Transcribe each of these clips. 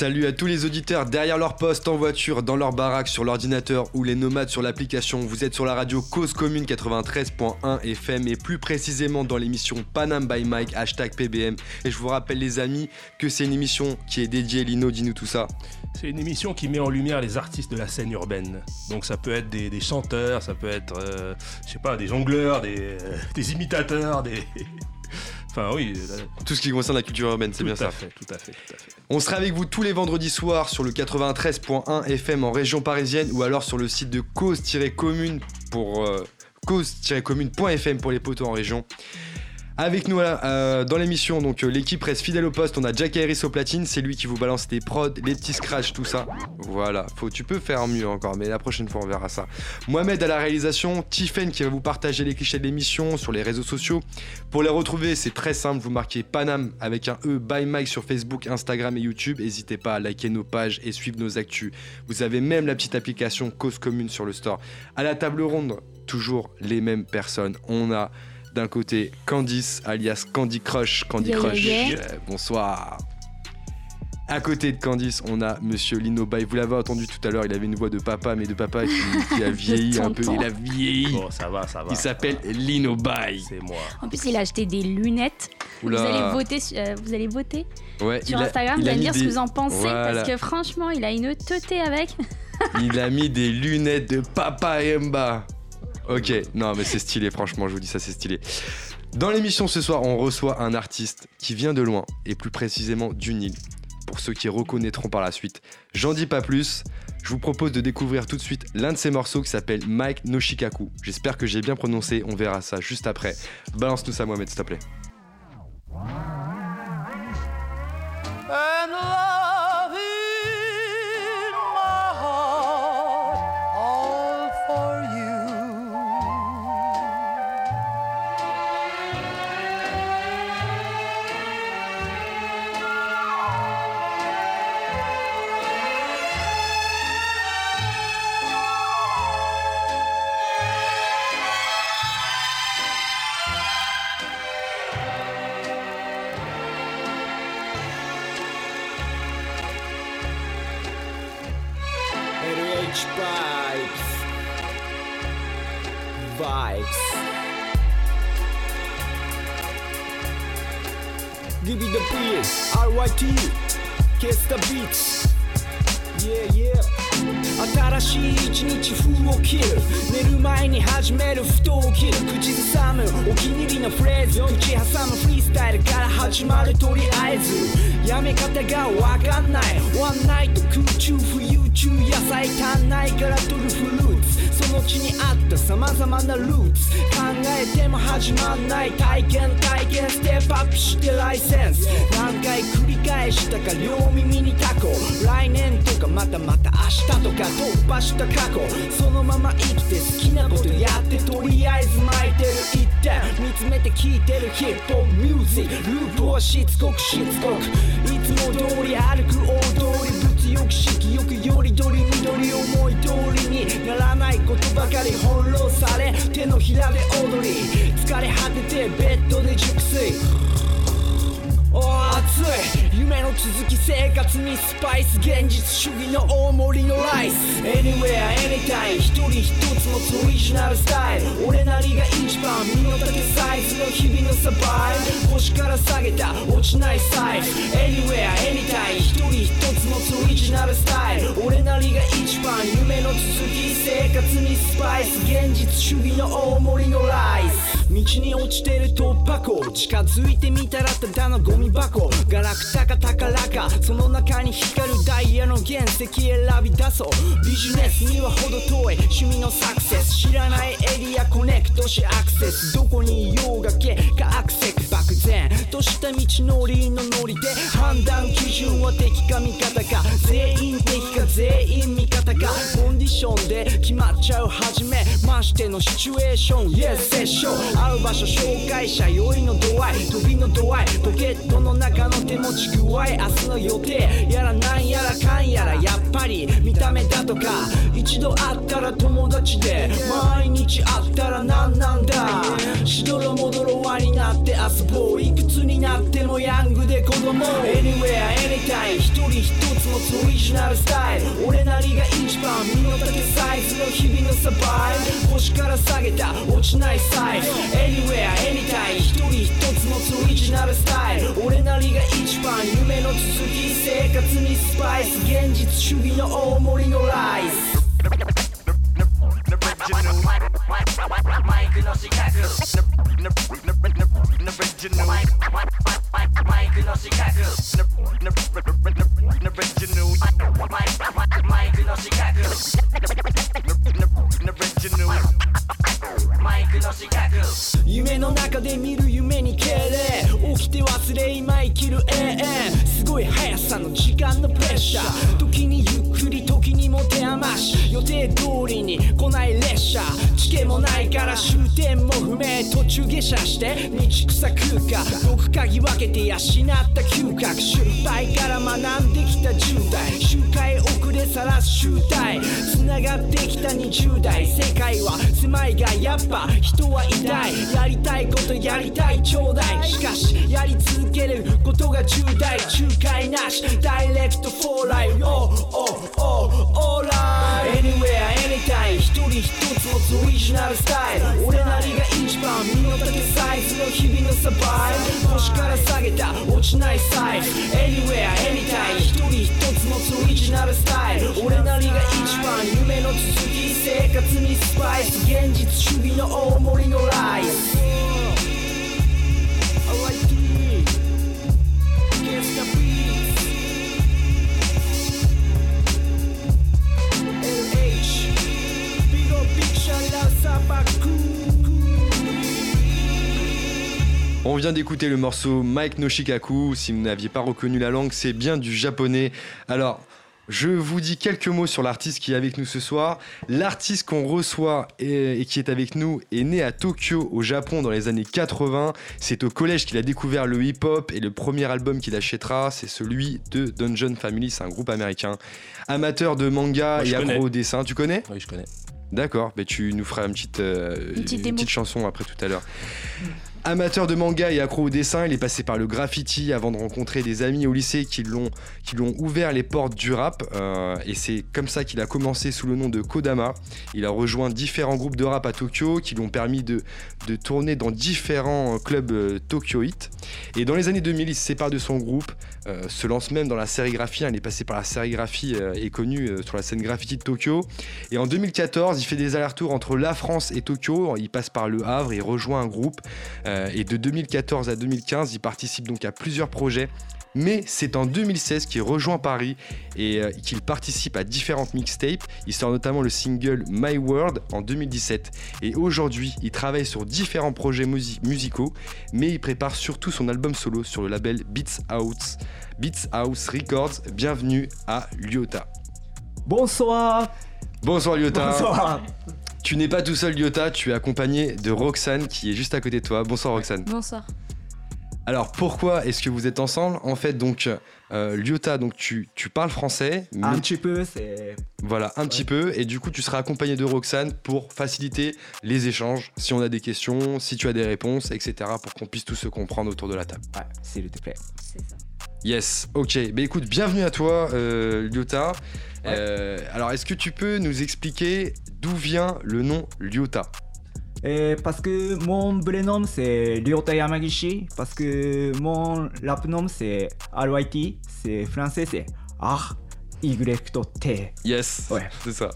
Salut à tous les auditeurs derrière leur poste, en voiture, dans leur baraque, sur l'ordinateur ou les nomades sur l'application. Vous êtes sur la radio Cause Commune 93.1 FM et plus précisément dans l'émission Panam by Mike, hashtag PBM. Et je vous rappelle les amis que c'est une émission qui est dédiée, Lino, dis-nous tout ça. C'est une émission qui met en lumière les artistes de la scène urbaine. Donc ça peut être des, chanteurs, ça peut être, euh, je sais pas, des jongleurs, des, des imitateurs, des... Enfin oui. Tout ce qui concerne la culture urbaine, c'est bien ça. Fait, tout à fait, tout à fait. On sera avec vous tous les vendredis soirs sur le 93.1 FM en région parisienne ou alors sur le site de cause-commune pour euh, cause-commune.fm pour les poteaux en région. Avec nous euh, dans l'émission, donc euh, l'équipe reste fidèle au poste. On a Jack Harris au platine, c'est lui qui vous balance les prods, les petits scratchs, tout ça. Voilà, faut, tu peux faire mieux encore, mais la prochaine fois on verra ça. Mohamed à la réalisation, Tiffen qui va vous partager les clichés de l'émission sur les réseaux sociaux. Pour les retrouver, c'est très simple, vous marquez Panam avec un E by Mike sur Facebook, Instagram et YouTube. N'hésitez pas à liker nos pages et suivre nos actus. Vous avez même la petite application Cause Commune sur le store. À la table ronde, toujours les mêmes personnes. On a d'un côté, Candice, alias Candy Crush. Candy Crush, euh, bonsoir. À côté de Candice, on a Monsieur Lino Bay. Vous l'avez entendu tout à l'heure, il avait une voix de papa, mais de papa qui, a vieilli un peu. Il a vieilli. Bon, ça va, ça va. Il s'appelle Lino Bay. C'est moi. En plus, il a acheté des lunettes. Vous allez voter, euh, vous allez voter ouais, sur Instagram. Vous allez me dire ce que vous en pensez, parce que franchement, il a une teuté avec. il a mis des lunettes de papa Emba. Ok, non mais c'est stylé, franchement, je vous dis ça, c'est stylé. Dans l'émission ce soir, on reçoit un artiste qui vient de loin, et plus précisément du Nil. Pour ceux qui reconnaîtront par la suite. J'en dis pas plus, je vous propose de découvrir tout de suite l'un de ses morceaux qui s'appelle Mike Noshikaku. J'espère que j'ai bien prononcé, on verra ça juste après. Balance-nous ça Mohamed, s'il te plaît. RYT ケスタビーツ Yeah yeah. 新しい一日風を切る。寝る前に始めるふと起きる。口ずさむお気に入りのフレーズ。口挟むフリースタイルから始まるとりあえず。やめ方がわかんない。ワンナイト空中浮遊中野菜足んないからトルフルーツ。その地にあった様々なルーツ。考えても始まんない。体験体験。ステップアップしてライセンス。何回繰り返したか両耳にタコ。来年とかまたまた明日とか突破した過去。そのまま生きて好きなことやってとりあえず巻いてる一点。見つめて聴いてるヒップホップミュージック。ループはしつこくしつこく。いつも通り歩く大通り物欲色欲よりどり緑思い通りにならないことばかり翻弄され。手のひらで踊り。疲れ果ててベッドで熟睡。熱い。夢の続き生活にスパイス現実主義の大盛りのライス。Anywhere anytime 一人一つのオリジナルスタイル。俺なりが一番身の丈サイズの日々のサバイブ腰から下げた落ちないサイズ。Anywhere anytime 一人一つのオリジナルスタイル。俺なりが一番夢の続き生活にスパイス現実主義の大盛りのライス。道に落ちてる突破口。近づいてみたらただのゴミ箱。ガラクタか宝か。その中に光るダイヤの原石選び出そう。ビジネスには程遠い。趣味のサクセス。知らないエリアコネクトしアクセス。どこにいようが結果アクセク漠然とした道のりのノリで判断基準は敵か味方か全員敵か全員味方かコンディションで決まっちゃうはじめましてのシチュエーション。Yes セッション会う場所紹介者酔いの度合い飛びの度合いポケットの中の手持ち具合明日の予定。やらなんやらかんやらやっぱり見た目だとか。一度会ったら友達で毎日会ったら何なんだ。しどろもどろ輪になって遊ぼういくつになってもヤングで子供。Anywhere anytime 一人一つつオリジナルスタイル。俺なりが一番身の丈サイズの日々のサバイブ。腰から下げた。落ちないサイズ。Anywhere anytime 一人一つ持つオリジナルスタイル。俺なりが一番夢の続き生活にスパイス。現実主義の大盛りのライスマイクの四角マイクの四角マイクの四角マイクの四角夢の中で見る夢に敬礼起きて忘れ今生きる永遠すごい速さの時間のプレッシャー。時にゆっくり時にも手余し。予定通りに来ない列車。地形もないから終点も不明途中下車して道草空間僕鍵分けて養った嗅覚失敗から学んできた10代。周回遅れさらす集大。繋がってきた20代。世界は狭いがやっぱ人は痛い。やりたいことやりたいちょうだい。しかしやり続けることが重大仲介なし。ダイレクトフォーライフ。Oh oh oh alright Anywhere anytime 一人一つ持オリジナルスタイル。俺なりが一番身の丈サイズの日々のサバイブ。腰から下げた。落ちないサイズ。Anywhere anytime 一人一つ持つオリジナルスタイル。俺なりが一番夢の続き。生活にスパイス。現実主義の大盛りのライス。On vient d'écouter le morceau Mike no Shikaku. Si vous n'aviez pas reconnu la langue, c'est bien du japonais. Alors, je vous dis quelques mots sur l'artiste qui est avec nous ce soir. L'artiste qu'on reçoit et, et qui est avec nous est né à Tokyo, au Japon, dans les années 80. C'est au collège qu'il a découvert le hip-hop et le premier album qu'il achètera, c'est celui de Dungeon Family. C'est un groupe américain. Amateur de manga Moi, et accro au dessin. Tu connais? Oui, je connais. D'accord, mais tu nous feras une petite, euh, Une petite chanson après tout à l'heure. Amateur de manga et accro au dessin, il est passé par le graffiti avant de rencontrer des amis au lycée qui l'ont ouvert les portes du rap. euh, et c'est comme ça qu'il a commencé sous le nom de Kodama. Il a rejoint différents groupes de rap à Tokyo qui lui ont permis de, de tourner dans différents clubs euh, Tokyo Hit. Et dans les années 2000, il se sépare de son groupe, euh, se lance même dans la sérigraphie. Il est passé par la sérigraphie euh, et connu euh, sur la scène graffiti de Tokyo. Et en 2014, il fait des allers-retours entre la France et Tokyo. Il passe par le Havre, il rejoint un groupe. Euh, et de 2014 à 2015, il participe donc à plusieurs projets. Mais c'est en 2016 qu'il rejoint Paris et euh, qu'il participe à différentes mixtapes. Il sort notamment le single My World en 2017. Et aujourd'hui, il travaille sur différents projets musi- musicaux, mais il prépare surtout son album solo sur le label Beats House, Beats House Records. Bienvenue à Lyota. Bonsoir Bonsoir Lyota. Bonsoir Tu n'es pas tout seul Lyota, tu es accompagné de Roxane qui est juste à côté de toi. Bonsoir Roxane. Bonsoir. Alors pourquoi est-ce que vous êtes ensemble? En fait donc euh, Lyota, donc tu, tu parles français, mais Un petit peu, c'est... voilà un petit peu, et du coup tu seras accompagné de Roxane pour faciliter les échanges, si on a des questions, si tu as des réponses, etc. pour qu'on puisse tous se comprendre autour de la table. Ouais, s'il te plaît. C'est ça. Yes, ok. Bah écoute, bienvenue à toi euh, Lyota. Ouais. Euh, alors est-ce que tu peux nous expliquer d'où vient le nom Lyota? Euh, parce que mon vrai nom c'est Ryota Yamagishi, parce que mon rap nom c'est RYT, c'est français c'est R, Y, T. Yes, Ouais. c'est ça.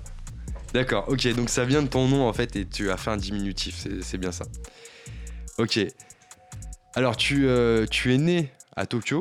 D'accord, ok, donc ça vient de ton nom en fait et tu as fait un diminutif, c'est- c'est bien ça. Ok. Alors tu, euh, tu es né à Tokyo,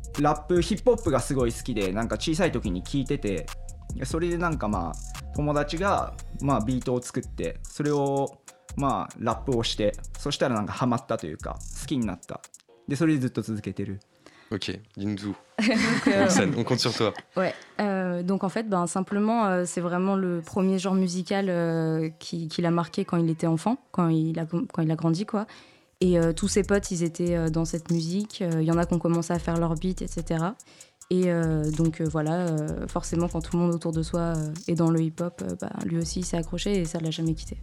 ラップヒップホップがすごい好きでなんか小さい時に聞いててそれでなんかまあ友達がまあビートを作ってそれをまあラップをしてそしたらなんかハマったというか好きになったでそれでずっと続けてる Ok. Donc, euh, on compte sur toi. Ouais, euh, donc en fait, ben, simplement, euh, c'est vraiment le premier genre musical euh, qui, qui l'a marqué quand il était enfant, quand il a, quand il a grandi, quoi. Et euh, tous ses potes, ils étaient euh, dans cette musique. Euh, Il y en a qui ont commencé à faire leur beat, etc. Et euh, donc euh, voilà, euh, forcément, quand tout le monde autour de soi euh, est dans le hip-hop, euh, ben, lui aussi il s'est accroché et ça l'a jamais quitté.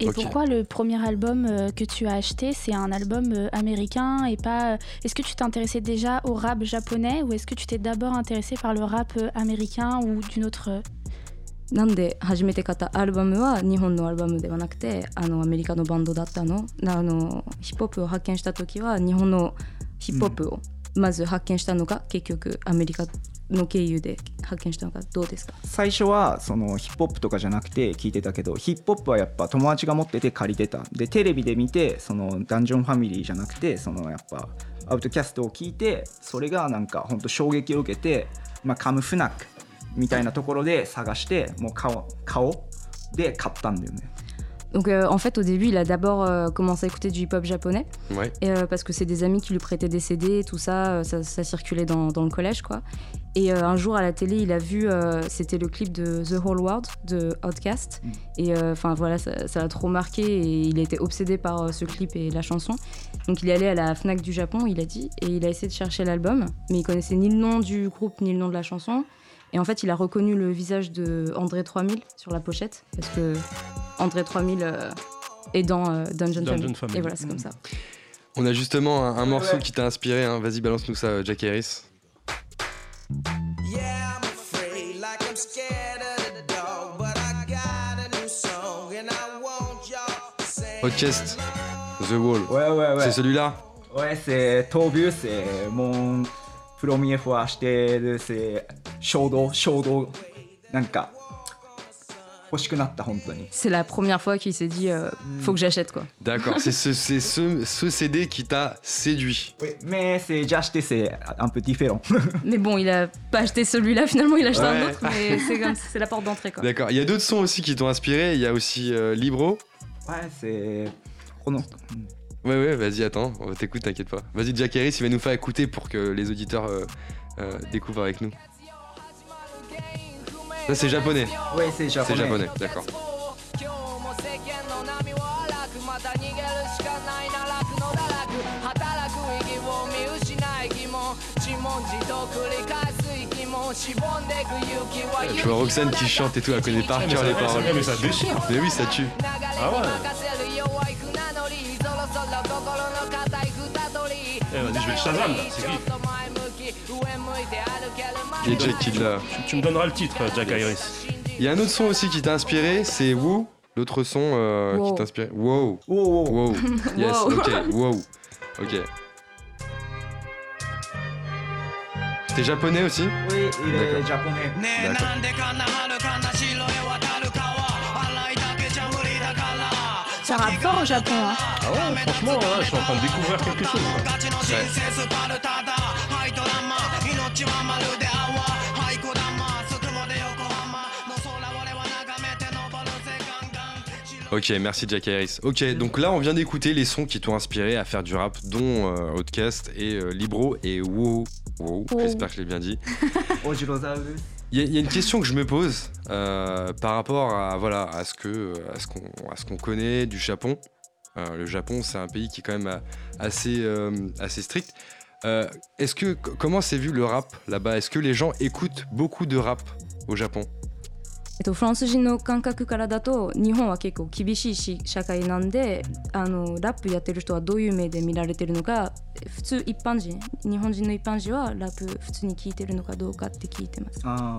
Et pourquoi le premier album euh, que tu as acheté, c'est un album euh, américain et pas... euh, Est-ce que tu t'intéressais déjà au rap japonais ou est-ce que tu t'es d'abord intéressé par le rap euh, américain ou d'une autre... euh, なんで初めて買ったアルバムは日本のアルバムではなくてあのアメリカのバンドだったの。なあのヒップホップを発見した時は日本のヒップホップをまず発見したのか、結局アメリカの経由で発見したのかどうですか？最初はそのヒップホップとかじゃなくて聞いてたけどヒップホップはやっぱ友達が持ってて借りてた。でテレビで見てそのダンジョンファミリーじゃなくてそのやっぱアウトキャストを聞いてそれがなんか本当衝撃を受けて、まあ、カムフナックみたいなところで探してもう顔顔で買ったんだよね Donc euh, en fait au début il a d'abord euh, commencé à écouter du hip-hop japonais Ouais. et, euh, parce que c'est des amis qui lui prêtaient des CD tout ça, euh, ça, ça circulait dans, dans le collège quoi. Et euh, un jour à la télé il a vu, euh, c'était le clip de The Whole World de Outkast Mm. et enfin voilà ça ça l'a trop marqué et il a été obsédé par euh, ce clip et la chanson. Donc il est allé à la Fnac du Japon il a dit et il a essayé de chercher l'album mais il connaissait ni le nom du groupe ni le nom de la chanson. Et en fait, il a reconnu le visage de André 3000 sur la pochette parce que André 3000 euh, est dans euh, Dungeon, Dungeon Family. Family. Et voilà, c'est comme ça. On a justement un, un morceau ouais. qui t'a inspiré. hein. Vas-y, balance-nous ça, euh, Jack Harris. Podcast, The Wall. Ouais, ouais, ouais. C'est celui-là? Ouais, c'est Tobu, c'est mon premier fois acheté de c'est 衝動衝動なんか欲しくなった本当に C'est la première fois qu'il s'est dit euh, faut que j'achète quoi. D'accord, c'est ce, c'est ce, ce CD qui t'a séduit. Oui, mais c'est déjà acheté, c'est un peu différent. Mais bon, il a pas acheté celui-là finalement, il a acheté un Ouais. autre, mais c'est comme c'est la porte d'entrée quoi. D'accord, il y a d'autres sons aussi qui t'ont inspiré. Il y a aussi euh, Libro. ouais, c'est. この Ouais, ouais, vas-y, attends, on t'écoute, t'inquiète pas. Vas-y, Jack Harris, il va nous faire écouter pour que les auditeurs euh, euh, découvrent avec nous. Ça, c'est japonais. Ouais, c'est japonais. C'est japonais, d'accord. Je vois Roxane qui chante et tout, elle connaît par cœur les paroles. Mais ça déchire Mais oui, ça tue Ah ouais vas-y, je vais le Shazam, là, c'est qui Et Jack qui l'a. Tu, tu me donneras le titre, Jack Iris. Il y a un autre son aussi qui t'a inspiré, c'est Woo. L'autre son euh, Wow. qui t'a inspiré. Wow. Oh. Wow. Yes, Wow. ok. Wow. Ok. T'es japonais aussi? Oui, il est japonais. D'accord. ça rappe au Japon. Hein. Ah ouais, franchement, hein, je suis en train de découvrir quelque chose. Hein. Ok, merci Jack Harris. Ok, donc là on vient d'écouter les sons qui t'ont inspiré à faire du rap, dont euh, Outcast et euh, Libro et Wow. Wow, j'espère que je l'ai bien dit. Il y, a- une question que je me pose euh, par rapport à, voilà, à ce qu'on ce qu'on connaît du Japon. Euh, le Japon, c'est un pays qui est quand même euh, assez, assez strict. Est-ce que comment c'est vu le rap là-bas? Est-ce que les gens écoutent beaucoup de rap au Japon? えっと、フランス人の感覚からだと日本は結構厳しいし社会なんであのラップやってる人はどういう目で見られてるのか普通一般人日本人の一般人はラップ普通に聞いてるのかどうかって聞いてます。あ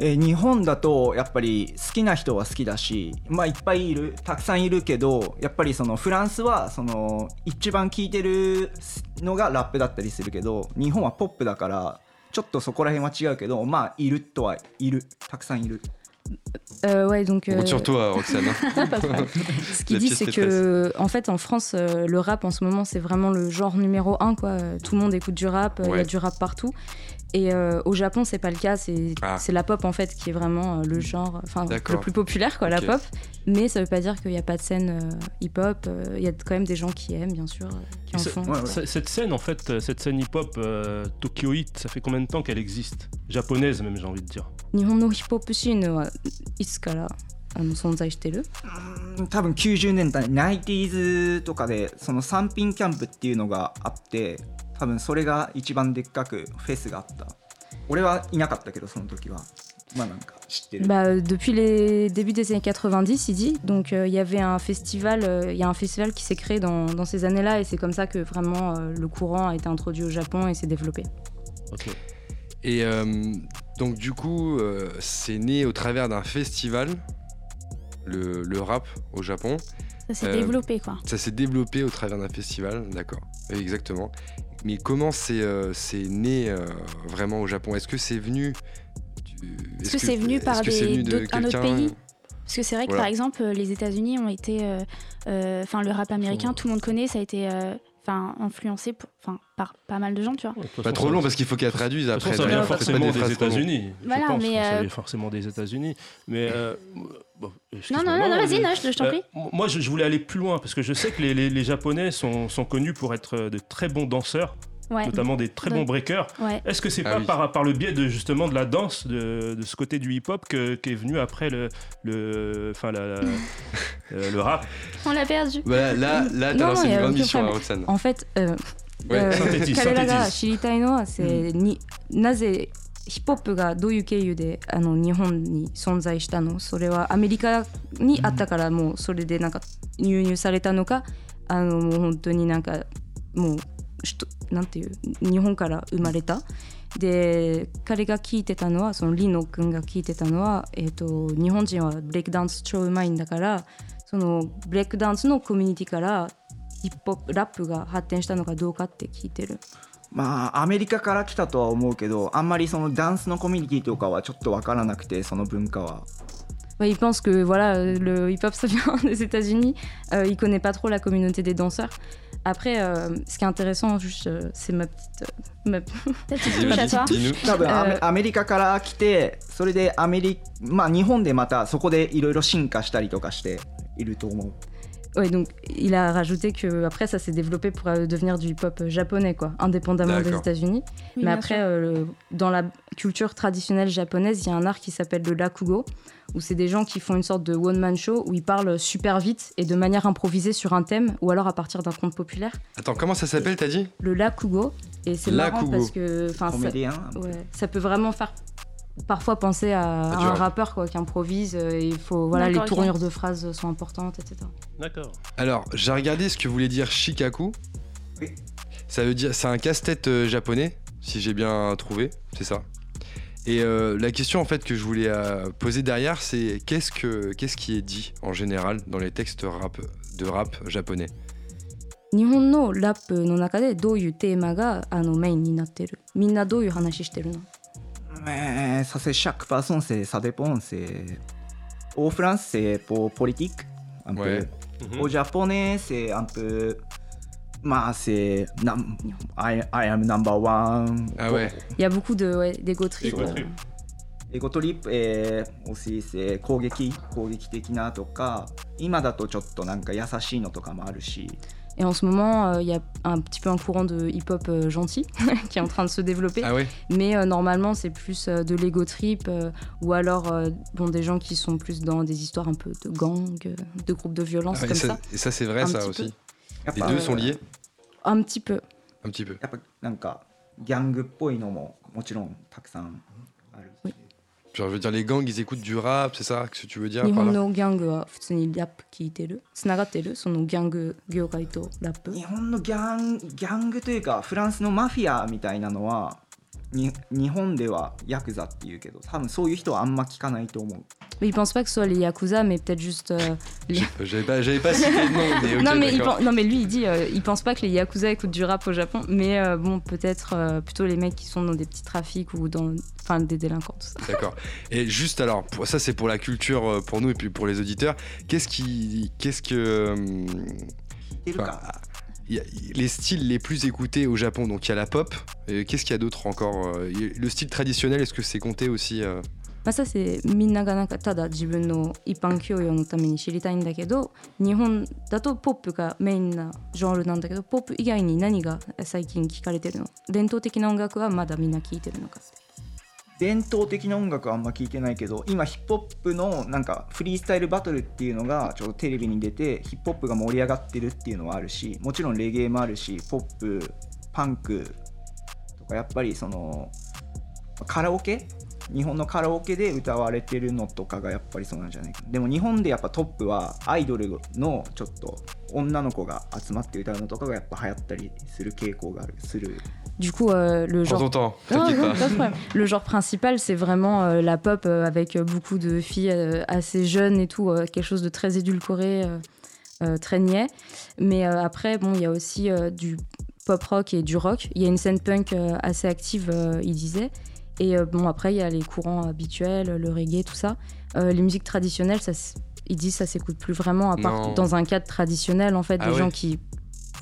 えー日本だとやっぱり好きな人は好きだしまあいっぱいいるたくさんいるけどやっぱりそのフランスはその一番聴いてるのがラップだったりするけど日本はポップだからちょっとそこら辺は違うけどまあいるとはいる。たくさんいる。Euh, ouais, donc. Euh, sur toi, Roxane. hein. Ce qu'il dit, c'est que, en fait, en France, euh, le rap en ce moment, c'est vraiment le genre numéro un, quoi. Tout le monde écoute du rap, euh, il y a du rap partout. Et euh, au Japon, c'est pas le cas. C'est Ah. c'est la pop, en fait, qui est vraiment euh, le genre, enfin, D'accord. le plus populaire, quoi, Ok. la pop. Mais ça veut pas dire qu'il n'y a pas de scène euh, hip-hop. Euh, Il y a quand même des gens qui aiment, bien sûr, euh, qui en C'est- font. Ouais, ouais. C- Cette scène, en fait, euh, cette scène hip-hop euh, Tokyo Hit, ça fait combien de temps qu'elle existe Japonaise même, j'ai envie de dire. 日本のヒップホップシーンはいつからあの存在してるうん多分90年代 90s とかでその三品キャンプっていうのがあって 多分それが一番でっかくフェスがあった俺はいなかったけどその時はまあなんか知ってる、 Bah, euh, depuis les débuts des années 90, il dit. Donc, euh, il y avait un festival, euh, il y a un festival qui s'est créé dans, dans ces années-là, et c'est comme ça que vraiment euh, le courant a été introduit au Japon et s'est développé. Ok. Et euh, donc, du coup, euh, c'est né au travers d'un festival, le, le rap au Japon. Ça s'est Euh, développé, quoi. Ça s'est développé au travers d'un festival, d'accord. Oui, Exactement. Mais comment c'est euh, c'est né euh, vraiment au Japon? Est-ce que c'est venu du- Est-ce que c'est venu par des- venu de d'autres- un autre pays? Parce que c'est vrai que Voilà. par exemple, les États-Unis ont été. euh, euh, Enfin, le rap américain, tout le monde connaît, ça a été. euh, Enfin, influencé pour- enfin, par pas mal de gens, tu vois. Pas trop long parce qu'il faut qu'elle traduise après. ça vient forcément des longues. Voilà, États-Unis. je pense mais, que ça vient forcément des États-Unis. Mais euh, non, non, non, vas-y, je, t'en euh, prie. Moi, je, voulais aller plus loin parce que je sais que les, Japonais sont, connus pour être euh, de très bons danseurs. Notamment des très bons breakers. Est-ce que c'est ah, pas par, le biais de justement de la danse, de, ce côté du hip-hop qu'est qu venu après le, le, euh, le rap? On l'a perdu. Bah, là, là t'as lancé une grande mission, Roxane. En fait, euh, ouais. synthétise, c'est hmm. ni... Naze ヒップホップがどういう経由であの日本に存在したの？それはアメリカにあったからもうそれでなんか輸入されたのか？あのもう本当になんかもうしとなんていう日本から生まれた？で彼が聞いてたのはそのリノ君が聞いてたのは、えー、と日本人はブレイクダンス超うまいんだからそのブレイクダンスのコミュニティからヒップホップラップが発展したのかどうかって聞いてる。まあアメリカから来たとは思うけどあんまりそのダンスのコミュニティとかはちょっとわからなくてその文化は Ouais, il pense que voilà, euh, le hip-hop ça vient des États-Unis. Euh, il connaît pas trop la communauté des danseurs. Après, euh, ce qui est intéressant, juste, euh, c'est ma petite, euh, ma- Ta petite Dis-nous, touche à toi. dis-nous. 多分アメリカから来てそれでアメリまあ日本でまたそこでいろいろ進化したりとかしていると思う Ouais, donc il a rajouté que après ça s'est développé pour euh, devenir du hip-hop euh, japonais, quoi, indépendamment des États-Unis. Mais après, euh, dans la culture traditionnelle japonaise, il y a un art qui s'appelle le lakugo, où c'est des gens qui font une sorte de one-man show où ils parlent super vite et de manière improvisée sur un thème ou alors à partir d'un conte populaire. Attends, comment ça s'appelle, t'as dit? Le lakugo. Et c'est marrant parce que ça, ça peut vraiment faire parfois penser à, Ah, à du un rap. rappeur quoi, qui improvise. euh, et il faut, voilà, les D'accord, ok. tournures de phrases sont importantes, etc. D'accord. Alors, j'ai regardé ce que voulait dire shikaku. Oui. Ça veut dire, c'est un casse-tête euh, japonais, si j'ai bien trouvé, c'est ça. Et euh, la question en fait que je voulais euh, poser derrière, c'est qu'est-ce que qu'est-ce qui est dit en général dans les textes rap de rap japonais 日本のラップの中でどういうテーマがあのメインになってるみんなどういう話してるの Mais ça c'est chaque personne, c'est ça dépend. C'est au France c'est pour politique un Ouais. peu. Mhm. Au japonais c'est un peu. Bah c'est nam- I, I am number one. Ah ouais. Il y a beaucoup de ouais, d'ego trip. Ego euh, trip. エゴトリップ、えー、aussi c'est 攻撃攻撃的なとか今だとちょっとなんか優しいのとかもあるし Et en ce moment, euh, il y a un petit peu un courant de hip-hop euh, gentil qui est en train de se développer. Ah ouais Mais euh, normalement, c'est plus euh, de l'ego trip euh, ou alors euh, bon, des gens qui sont plus dans des histoires un peu de gang, euh, de groupes de violence Ah, et, comme ça, ça. et ça, c'est vrai Un ça petit aussi. やっ Les ぱ deux sont liés Un petit peu. un petit peu. やっぱなんかギャングっぽいのももちろんたくさんあるし、 Genre, je veux dire, les gangs, ils écoutent du rap, c'est ça que tu veux dire 日 par 本 là のギャングは普通にラップ聞いてるつながってるそのギャング業界とラップ日本のギャンギャングというかフランスのマフィアみたいなのはに日本ではヤクザっていうけど多分そういう人はあんま聞かないと思う Mais ils pensent pas que ce soit les Yakuza, mais peut-être juste. euh, les- J'ai- J'avais pas, j'avais pas cité de nom, mais ok, non, mais il d'accord. pen- non, mais lui, il dit, euh, il pense pas que les Yakuza écoutent du rap au Japon, mais euh, bon, peut-être euh, plutôt les mecs qui sont dans des petits trafics ou dans. Enfin, enfin des délinquants, tout ça. D'accord. Et juste alors, pour, ça c'est pour la culture euh, pour nous et puis pour les auditeurs. Qu'est-ce qui, qu'est-ce que, euh, 聞いてる enfin, か il y a- les styles les plus écoutés au Japon Donc il y a la pop. Et Qu'est-ce qu'il y a d'autre encore euh, il y a- Le style traditionnel, est-ce que c'est compté aussi euh, まあ、させみんながなんかただ自分の一般教養のために知りたいんだけど日本だとポップがメインなジャンルなんだけどポップ以外に何が最近聞かれてるの伝統的な音楽はまだみんな聞いてるのか 伝統的な音楽はあんま聞いてないけど今ヒップホップのなんかフリースタイルバトルっていうのがちょっとテレビに出てヒップホップが盛り上がってるっていうのはあるしもちろんレゲエもあるしポップパンクとかやっぱりそのカラオケ？日本のカラオケで歌われてるのとかがやっぱりそうなんじゃないか。でも日本でやっぱトップはアイドルのちょっと女の子が集まって歌うのとかがやっぱ流行ったりする傾向があるする。Du coup, euh, le genre t'entend, Non, t'inquiète non, pas. pas de problème. Le genre principal, c'est vraiment euh, la pop euh, avec beaucoup de filles euh, assez jeunes et tout, euh, quelque chose de très édulcoré, euh, euh, très niais. Mais euh, après, bon, il y a aussi euh, du pop rock et du rock. Il y a une scène punk euh, assez active, euh, il disait. Et euh, bon, après, il y a les courants habituels, le reggae, tout ça. Euh, les musiques traditionnelles, ça, il dit ça s'écoute plus vraiment, à part Non. dans un cadre traditionnel, en fait, Ah des ouais. gens qui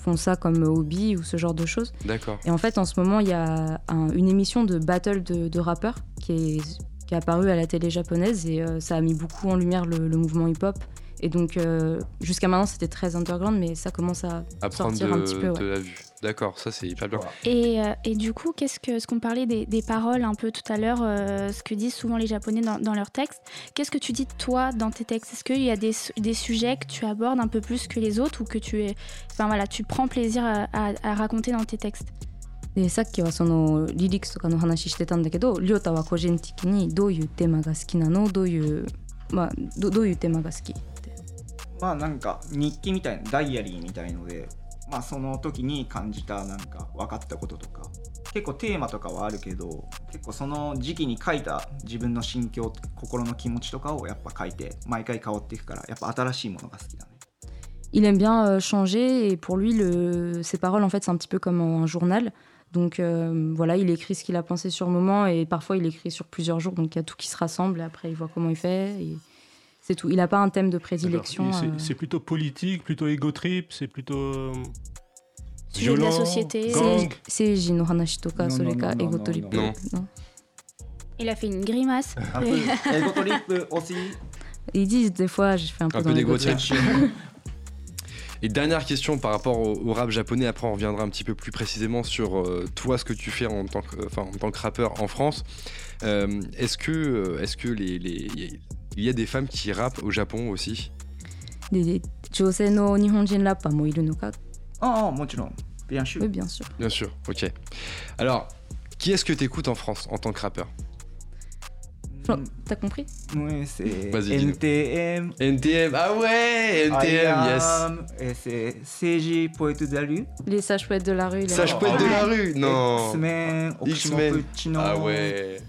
font ça comme hobby ou ce genre de choses. D'accord. Et en fait, en ce moment, il y a un- une émission de battle de, de rappeurs qui est, qui est apparue à la télé japonaise et euh, ça a mis beaucoup en lumière le, le mouvement hip-hop. Et donc, euh, jusqu'à maintenant, c'était très underground, mais ça commence à À prendre sortir un petit de, peu. ouais. de la vue. D'accord, ça c'est hyper bien. Et, euh, et du coup, qu'est-ce que ce qu'on parlait des, des paroles un peu tout à l'heure, euh, ce que disent souvent les Japonais dans, dans leurs textes. Qu'est-ce que tu dis toi dans tes textes Est-ce qu'il y a des, su- des sujets que tu abordes un peu plus que les autres ou que tu es, enfin voilà, tu prends plaisir à, à- à raconter dans tes textes でさっきはそのリリックスとかの話してたんだけどりょうたは個人的にどういうテーマが好きなのどういう、まあ、どどういうテーマが好きって まあなんか日記みたいなダイアリーみたいのでまあその時に感じたなんか分かったこととか結構テーマとかはあるけど結構その時期に書いた自分の心境心の気持ちとかをやっぱ書いて毎回変わっていくからやっぱ新しいものが好きだね Il aime bien changer et pour lui, le, ses paroles, en fait, c'est un petit peu comme un journal. Donc euh, voilà, il écrit ce qu'il a pensé sur le moment et parfois il écrit sur plusieurs jours. Donc il y a tout qui se rassemble et après il voit comment il fait. et C'est tout. Il n'a pas un thème de prédilection. Euh. C'est plutôt politique, plutôt égotrip, c'est plutôt euh, sujet de la société. Seiji no hanashi toka. Non. Il a fait une grimace. Un aussi. Ils disent des fois, j'ai fait un peu, un. Et dernière question par rapport au, rap japonais, après on reviendra un petit peu plus précisément sur euh, toi, ce que tu fais en tant que, enfin, en tant que rappeur en France. Est-ce que, est -ce que les, les, il y a des femmes qui rappent au Japon aussi. Nihonjin ah, Oh, oh bien sûr. Oui, bien sûr. Bien sûr, ok. Alors, qui est-ce que tu écoutes en France en tant que rappeur? T'as compris? Oui, c'est NTM. NTM, ah ouais NTM, am, yes Et c'est CG, Poète de la rue. Les Sages Poètes de la rue. Sages Poètes de la ah rue, non X-Men, Ah ouais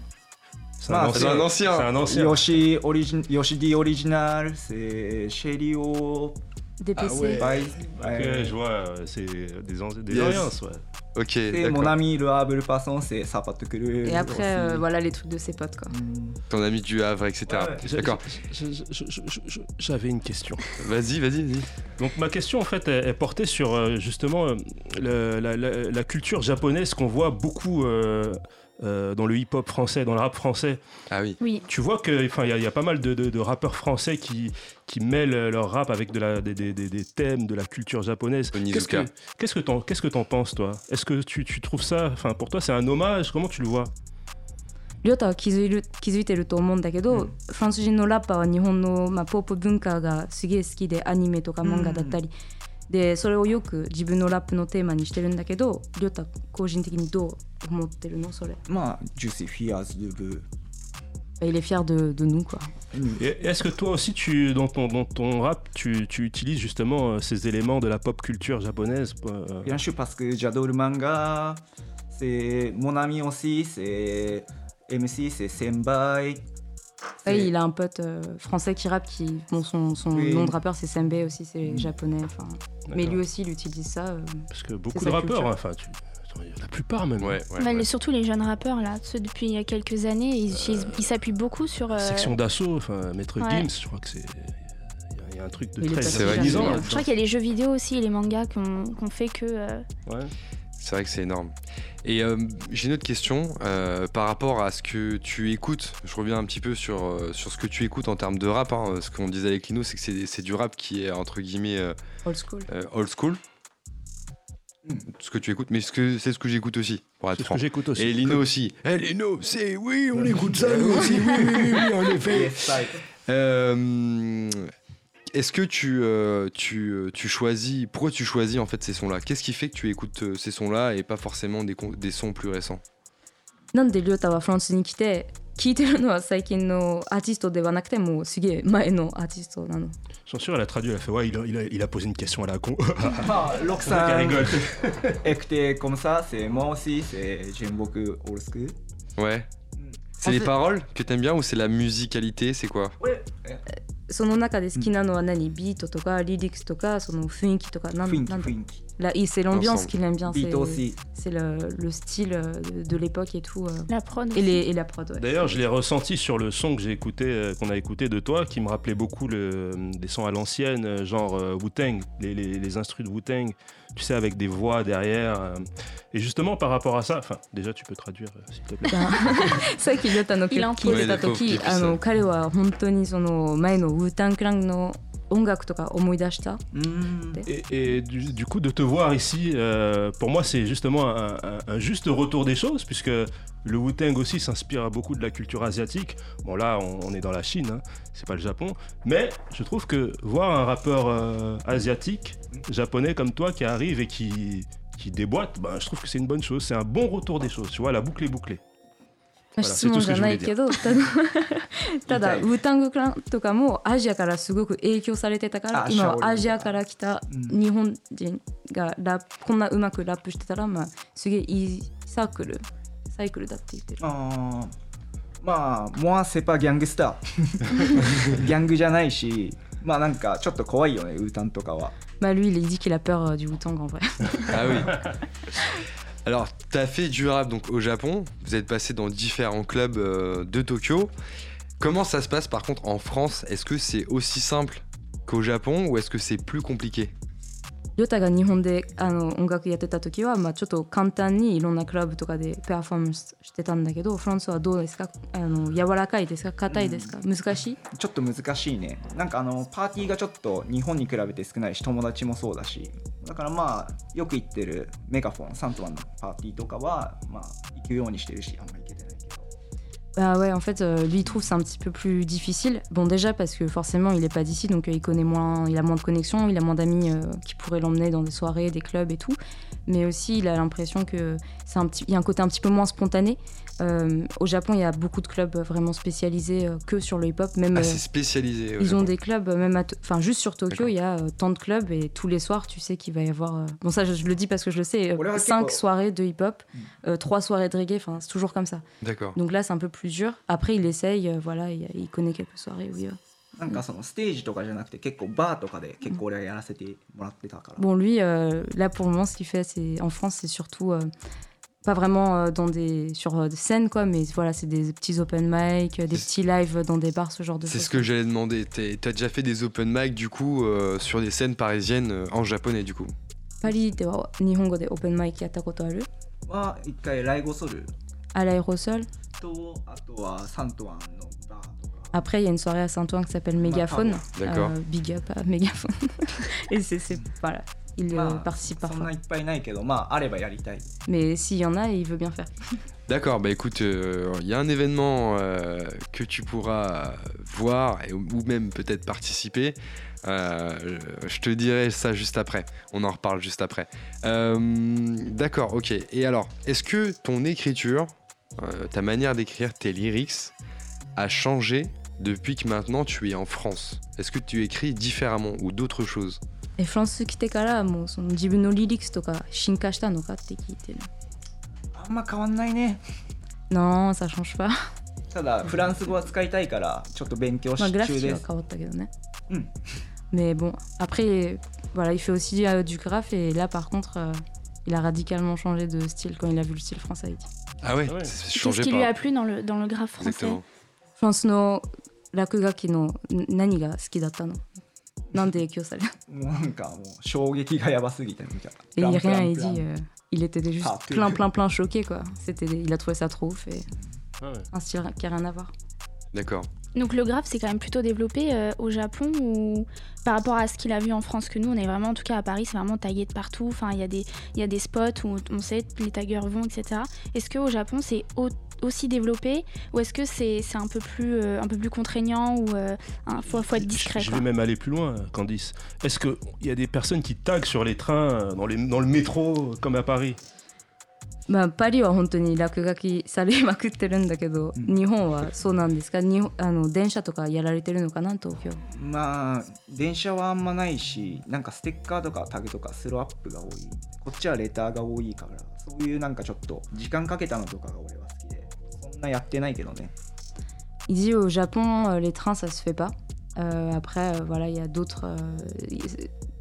c'est Ah, un, ancien. C'est un ancien. Yoshi, origin, Yoshi D original, c'est Sherio, DPC. Ah ouais. Bye. Ok, je vois, c'est des, an- des Yes. alliances, ouais. Ok, Et d'accord. mon ami le Havre Passon, c'est Sapat Kuru. Et après, euh, voilà les trucs de ses potes, quoi. Ton ami du Havre, etc. J'ai- D'accord. j'ai- j'ai- J'avais une question. Vas-y, vas-y, vas-y. Donc ma question en fait elle, elle portait sur euh, justement euh, le- la, la- la culture japonaise qu'on voit beaucoup euh, euh, dans le hip-hop français, dans le rap français. Ah oui. Oui. Tu vois que enfin il y, a- il y a pas mal de, de- de rappeurs français qui, qui mêlent leur rap avec de la, des, des- des- des thèmes de la culture japonaise. Qu'est-ce que Onizuka. qu'est-ce que t'en qu'est-ce que t'en penses toi Est-ce que tu, tu trouves ça enfin pour toi c'est un hommage Comment tu le vois りょうたは気づいる気づいてると思うんだけど、フランス人のラッパーは日本の、まあ、ポップ文化がすげえ好きでアニメとか漫画だったり、 でそれをよく自分のラップのテーマにしてるんだけどりょうた個人的にどう思ってるのそれ Ma, je suis fier de vous. Il est fier de, de nous quoi. Et Est-ce que toi aussi, tu, dans, ton, dans ton rap, tu, tu utilises justement euh, ces éléments de la pop culture japonaise euh, Bien sûr, parce que j'adore le manga. C'est mon ami aussi, c'est MC, c'est Senbai. Ouais, il a un pote euh, français qui rappe qui bon, son, son Oui. nom de rappeur c'est Sembe aussi c'est japonais enfin mais lui aussi il utilise ça euh. Parce que beaucoup de rappeurs, enfin, tu, la plupart même. Ouais, ouais, Bah, ouais. les- surtout les jeunes rappeurs, là, ceux depuis il y a quelques années, ils, ils s'appuient beaucoup sur. euh, Section d'assaut, enfin, Maître Ouais. Gims, je crois que c'est. il y a- Il y a un truc de très. Je crois qu'il y a les jeux vidéo aussi, les mangas qu'on qu'on fait que. euh, Ouais. C'est vrai que c'est énorme. Et euh, j'ai une autre question euh, par rapport à ce que tu écoutes. Je reviens un petit peu sur, euh, sur ce que tu écoutes en termes de rap. hein. Ce qu'on disait avec Lino, c'est que c'est- c'est du rap qui est entre guillemets euh, old school. euh, old school. Ce que tu écoutes, mais ce que- c'est ce que j'écoute aussi, pour être C'est ce franc. que j'écoute aussi. Et Lino aussi. Eh Lino, c'est oui, on écoute ça nous aussi. Oui, oui, oui, oui, en effet. Yes, type. Euh, Est-ce que tu, euh, tu, euh, tu choisis. Pourquoi tu choisis en fait ces sons-là Qu'est-ce qui fait que tu écoutes euh, ces sons-là et pas forcément des, con- des sons plus récents なんでりょうたはフランスに来て聴いてるのは最近のアーティストではなくてもうすげえ前のアーティストなの Je suis sûr, elle a traduit, elle a fait Ouais, il a, il a- il a posé une question à la con. Ma a, Rock C'est ça qu'elle さん rigole. écoutez comme ça, c'est moi aussi, c'est j'aime beaucoup old school. Ouais. C'est En les fait- paroles que t'aimes bien ou c'est la musicalité C'est quoi その中で好きなのは何、ビートとかリリックスとかその雰囲気とかなん雰囲気なんだ雰囲気。 Là, et c'est l'ambiance Ensemble. qu'il aime bien, ビー c'est トaussi. c'est le, le style euh, de, de l'époque et tout. euh. la prod. Et, aussi. les, et la prod, ouais. D'ailleurs, je l'ai ressenti sur le son que j'ai écouté, euh, qu'on a écouté de toi, qui me rappelait beaucoup le, des sons à l'ancienne, euh, genre euh, Wu-Tang, les, les, les instrus de Wu-Tang, tu sais, avec des voix derrière. euh. Et justement, par rapport à ça, enfin, déjà, tu peux traduire, euh, s'il te plaît. さっきりょうたのいらん聞いてた声で時こうあの彼は本当にその前のウータンクランの 音楽とか思い出した。 Mm. Et, et du, du coup, de te voir ici, euh, pour moi, c'est justement un, un- un juste retour des choses, puisque le Wu-Tang aussi s'inspire beaucoup de la culture asiatique. Bon, là, on, on est dans la Chine, hein, c'est pas le Japon. Mais je trouve que voir un rappeur euh, asiatique, japonais comme toi, qui arrive et qui, qui déboîte, ben, je trouve que c'est une bonne chose. C'est un bon retour des choses. Tu vois, la boucle est bouclée. 質問じゃないけど ただただウータングクランとかもアジアからすごく影響されてたからあ今はアジアから来たうん日本人がラップこんなうまくラップしてたらまあすげえいいサークルサイクルだって言ってる。あーまあ、モアセパギャングスター。ギャングじゃないし、まあなんかちょっと怖いよね、ウータンとかは。Bah lui il dit qu'il a peur euh, du Wu-Tang en vrai. Ah oui. Alors, t'as fait du rap donc au Japon. Vous êtes passé dans différents clubs euh, de Tokyo. Comment ça se passe par contre en France? Est-ce que c'est aussi simple qu'au Japon ou est-ce que c'est plus compliqué? りょうたが日本であの音楽やってた時は、まあ、ちょっと簡単にいろんなクラブとかでペアフォーマンスしてたんだけどフランスはどうですか？あの柔らかいですか？硬いですか、難しい？ちょっと難しいね。なんかあのパーティーがちょっと日本に比べて少ないし、友達もそうだし。だからまあ、よく行ってるメガフォン、サントワンのパーティーとかは、まあ、行くようにしてるし、あんま行けて Ah ouais, en fait, euh, lui, il trouve c'est un petit peu plus difficile. Bon, déjà parce que forcément, il n'est pas d'ici, donc euh, il connaît moins, il a moins de connexions, il a moins d'amis euh, qui pourraient l'emmener dans des soirées, des clubs et tout. Mais aussi, il a l'impression que c'est un petit, il y a un côté un petit peu moins spontané. Euh, au Japon, il y a beaucoup de clubs vraiment spécialisés euh, que sur le hip-hop, même. Ah, euh, c'est spécialisé. Ils ont des clubs, même à enfin juste sur Tokyo, il y a euh, tant de clubs et tous les soirs, tu sais qu'il va y avoir. euh, Bon, ça, je, je le dis parce que je le sais, Voilà, 5 c'est soirées de hip-hop, Mm. 3 soirées de reggae, enfin, c'est toujours comme ça. D'accord. Donc là, c'est un peu plus dur. Après, il essaye, euh, voilà, il, il connaît quelques soirées où il va. Bon, lui, euh, là pour le moment, ce qu'il fait c'est, en France, c'est surtout. Euh, pas vraiment euh, dans des sur euh, des scènes quoi mais voilà c'est des petits open mic des petits lives dans des bars ce genre de choses c'est ce que j'allais demander t'as déjà fait des open mic du coup euh, sur des scènes parisiennes euh, en japonais du coup? パリでは日本語でオープンマイクやったことあるは一回ライゴソル。あ、ライゴソル。と、あとはサントワンのバー。après, il y a une soirée à Saint-Ouen qui s'appelle Mégaphone. D'accord. Euh, big up à Mégaphone. Et c'est. Voilà. Il euh, participe parfois. Mais s'il y en a, il veut bien faire. D'accord, bah écoute, euh, il y a un événement que tu pourras voir ou même peut-être participer. Je te dirai ça juste après. On en reparle juste après. D'accord, ok. Et alors, est-ce que ton écriture, ta manière d'écrire tes lyrics, a changé depuis que maintenant tu es en France Est-ce que tu écris différemment ou d'autres choses えフランス来てからもうその自分のリリックスとか進化したのかって聞いてる。あんま変わんないね Non, ça change pas. ただフランス語は使いたいからちょっと勉強しまあ、グラフ中ですィーは変わったけどね。うん Mais bon, après, voilà, il fait aussi euh, du graphe et là, par contre, euh, Il a radicalement changé de style quand il a vu le style français haïtien. Ah ouais, Ah ouais. c'est Qu'est-ce changé qui par. lui a plu dans le, dans le graphe français Exactement. フランスの 落書きのん何が好きだったのなんで影響されたもうなんかもう衝撃がやばすぎてみたい Et な il プラン rien, プ il ラン dit, euh, il était juste Partout. plein, plein, plein choqué quoi. C'était, il a trouvé ça trop ouf et Ah ouais. un style qui a rien à voir. D'accord. Donc le graphe c'est quand même plutôt développé euh, au Japon ou par rapport à ce qu'il a vu en France que nous on est vraiment en tout cas à Paris c'est vraiment tagué de partout. Enfin il y a des il y a des spots où on sait les taggers vont etc. Est-ce que au Japon c'est au- aussi développé ou est-ce que c'est c'est un peu plus euh, un peu plus contraignant ou euh, un- faut, faut être discret Je quoi. vais même aller plus loin, Candice. Est-ce qu'il y a des personnes qui taguent sur les trains, euh, dans, les, dans le métro, comme à Paris まあ、パリは本当に落書きされまくってるんだけど、うん日本はそうなんですか日本あの電車とかやられてるのかな東京まあ電車はあんまないしなんかステッカーとかタグとかスローアップが多いこっちはレターが多いからそういうなんかちょっと時間かけたのとかが俺は好きでそん なやってないけどね Il dit au Japon, euh, les trains, ça se fait pas. Euh, après, euh, voilà, il y a d'autres. euh, y-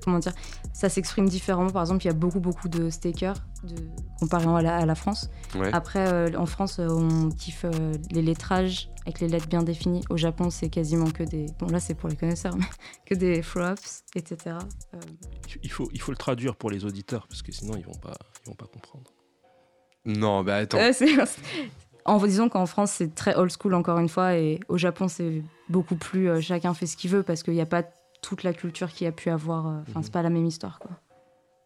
comment dire Ça s'exprime différemment. Par exemple, il y a beaucoup, beaucoup de stickers de, comparé à la, à la France. Ouais. Après, euh, en France, euh, on kiffe euh, les lettrages avec les lettres bien définies. Au Japon, c'est quasiment que des. Bon, là, c'est pour les connaisseurs, mais que des throw-ups, etc. Euh, il faut, il faut le traduire pour les auditeurs, parce que sinon ils vont pas, ils vont pas comprendre. Non, bah attends. euh, c'est- en disant qu'en France, c'est très old school, encore une fois, et au Japon, c'est beaucoup plus. euh, chacun fait ce qu'il veut parce qu'il n'y a pas toute la culture qu'il y a pu avoir. euh, Enfin, Mhm. c'est pas la même histoire, quoi.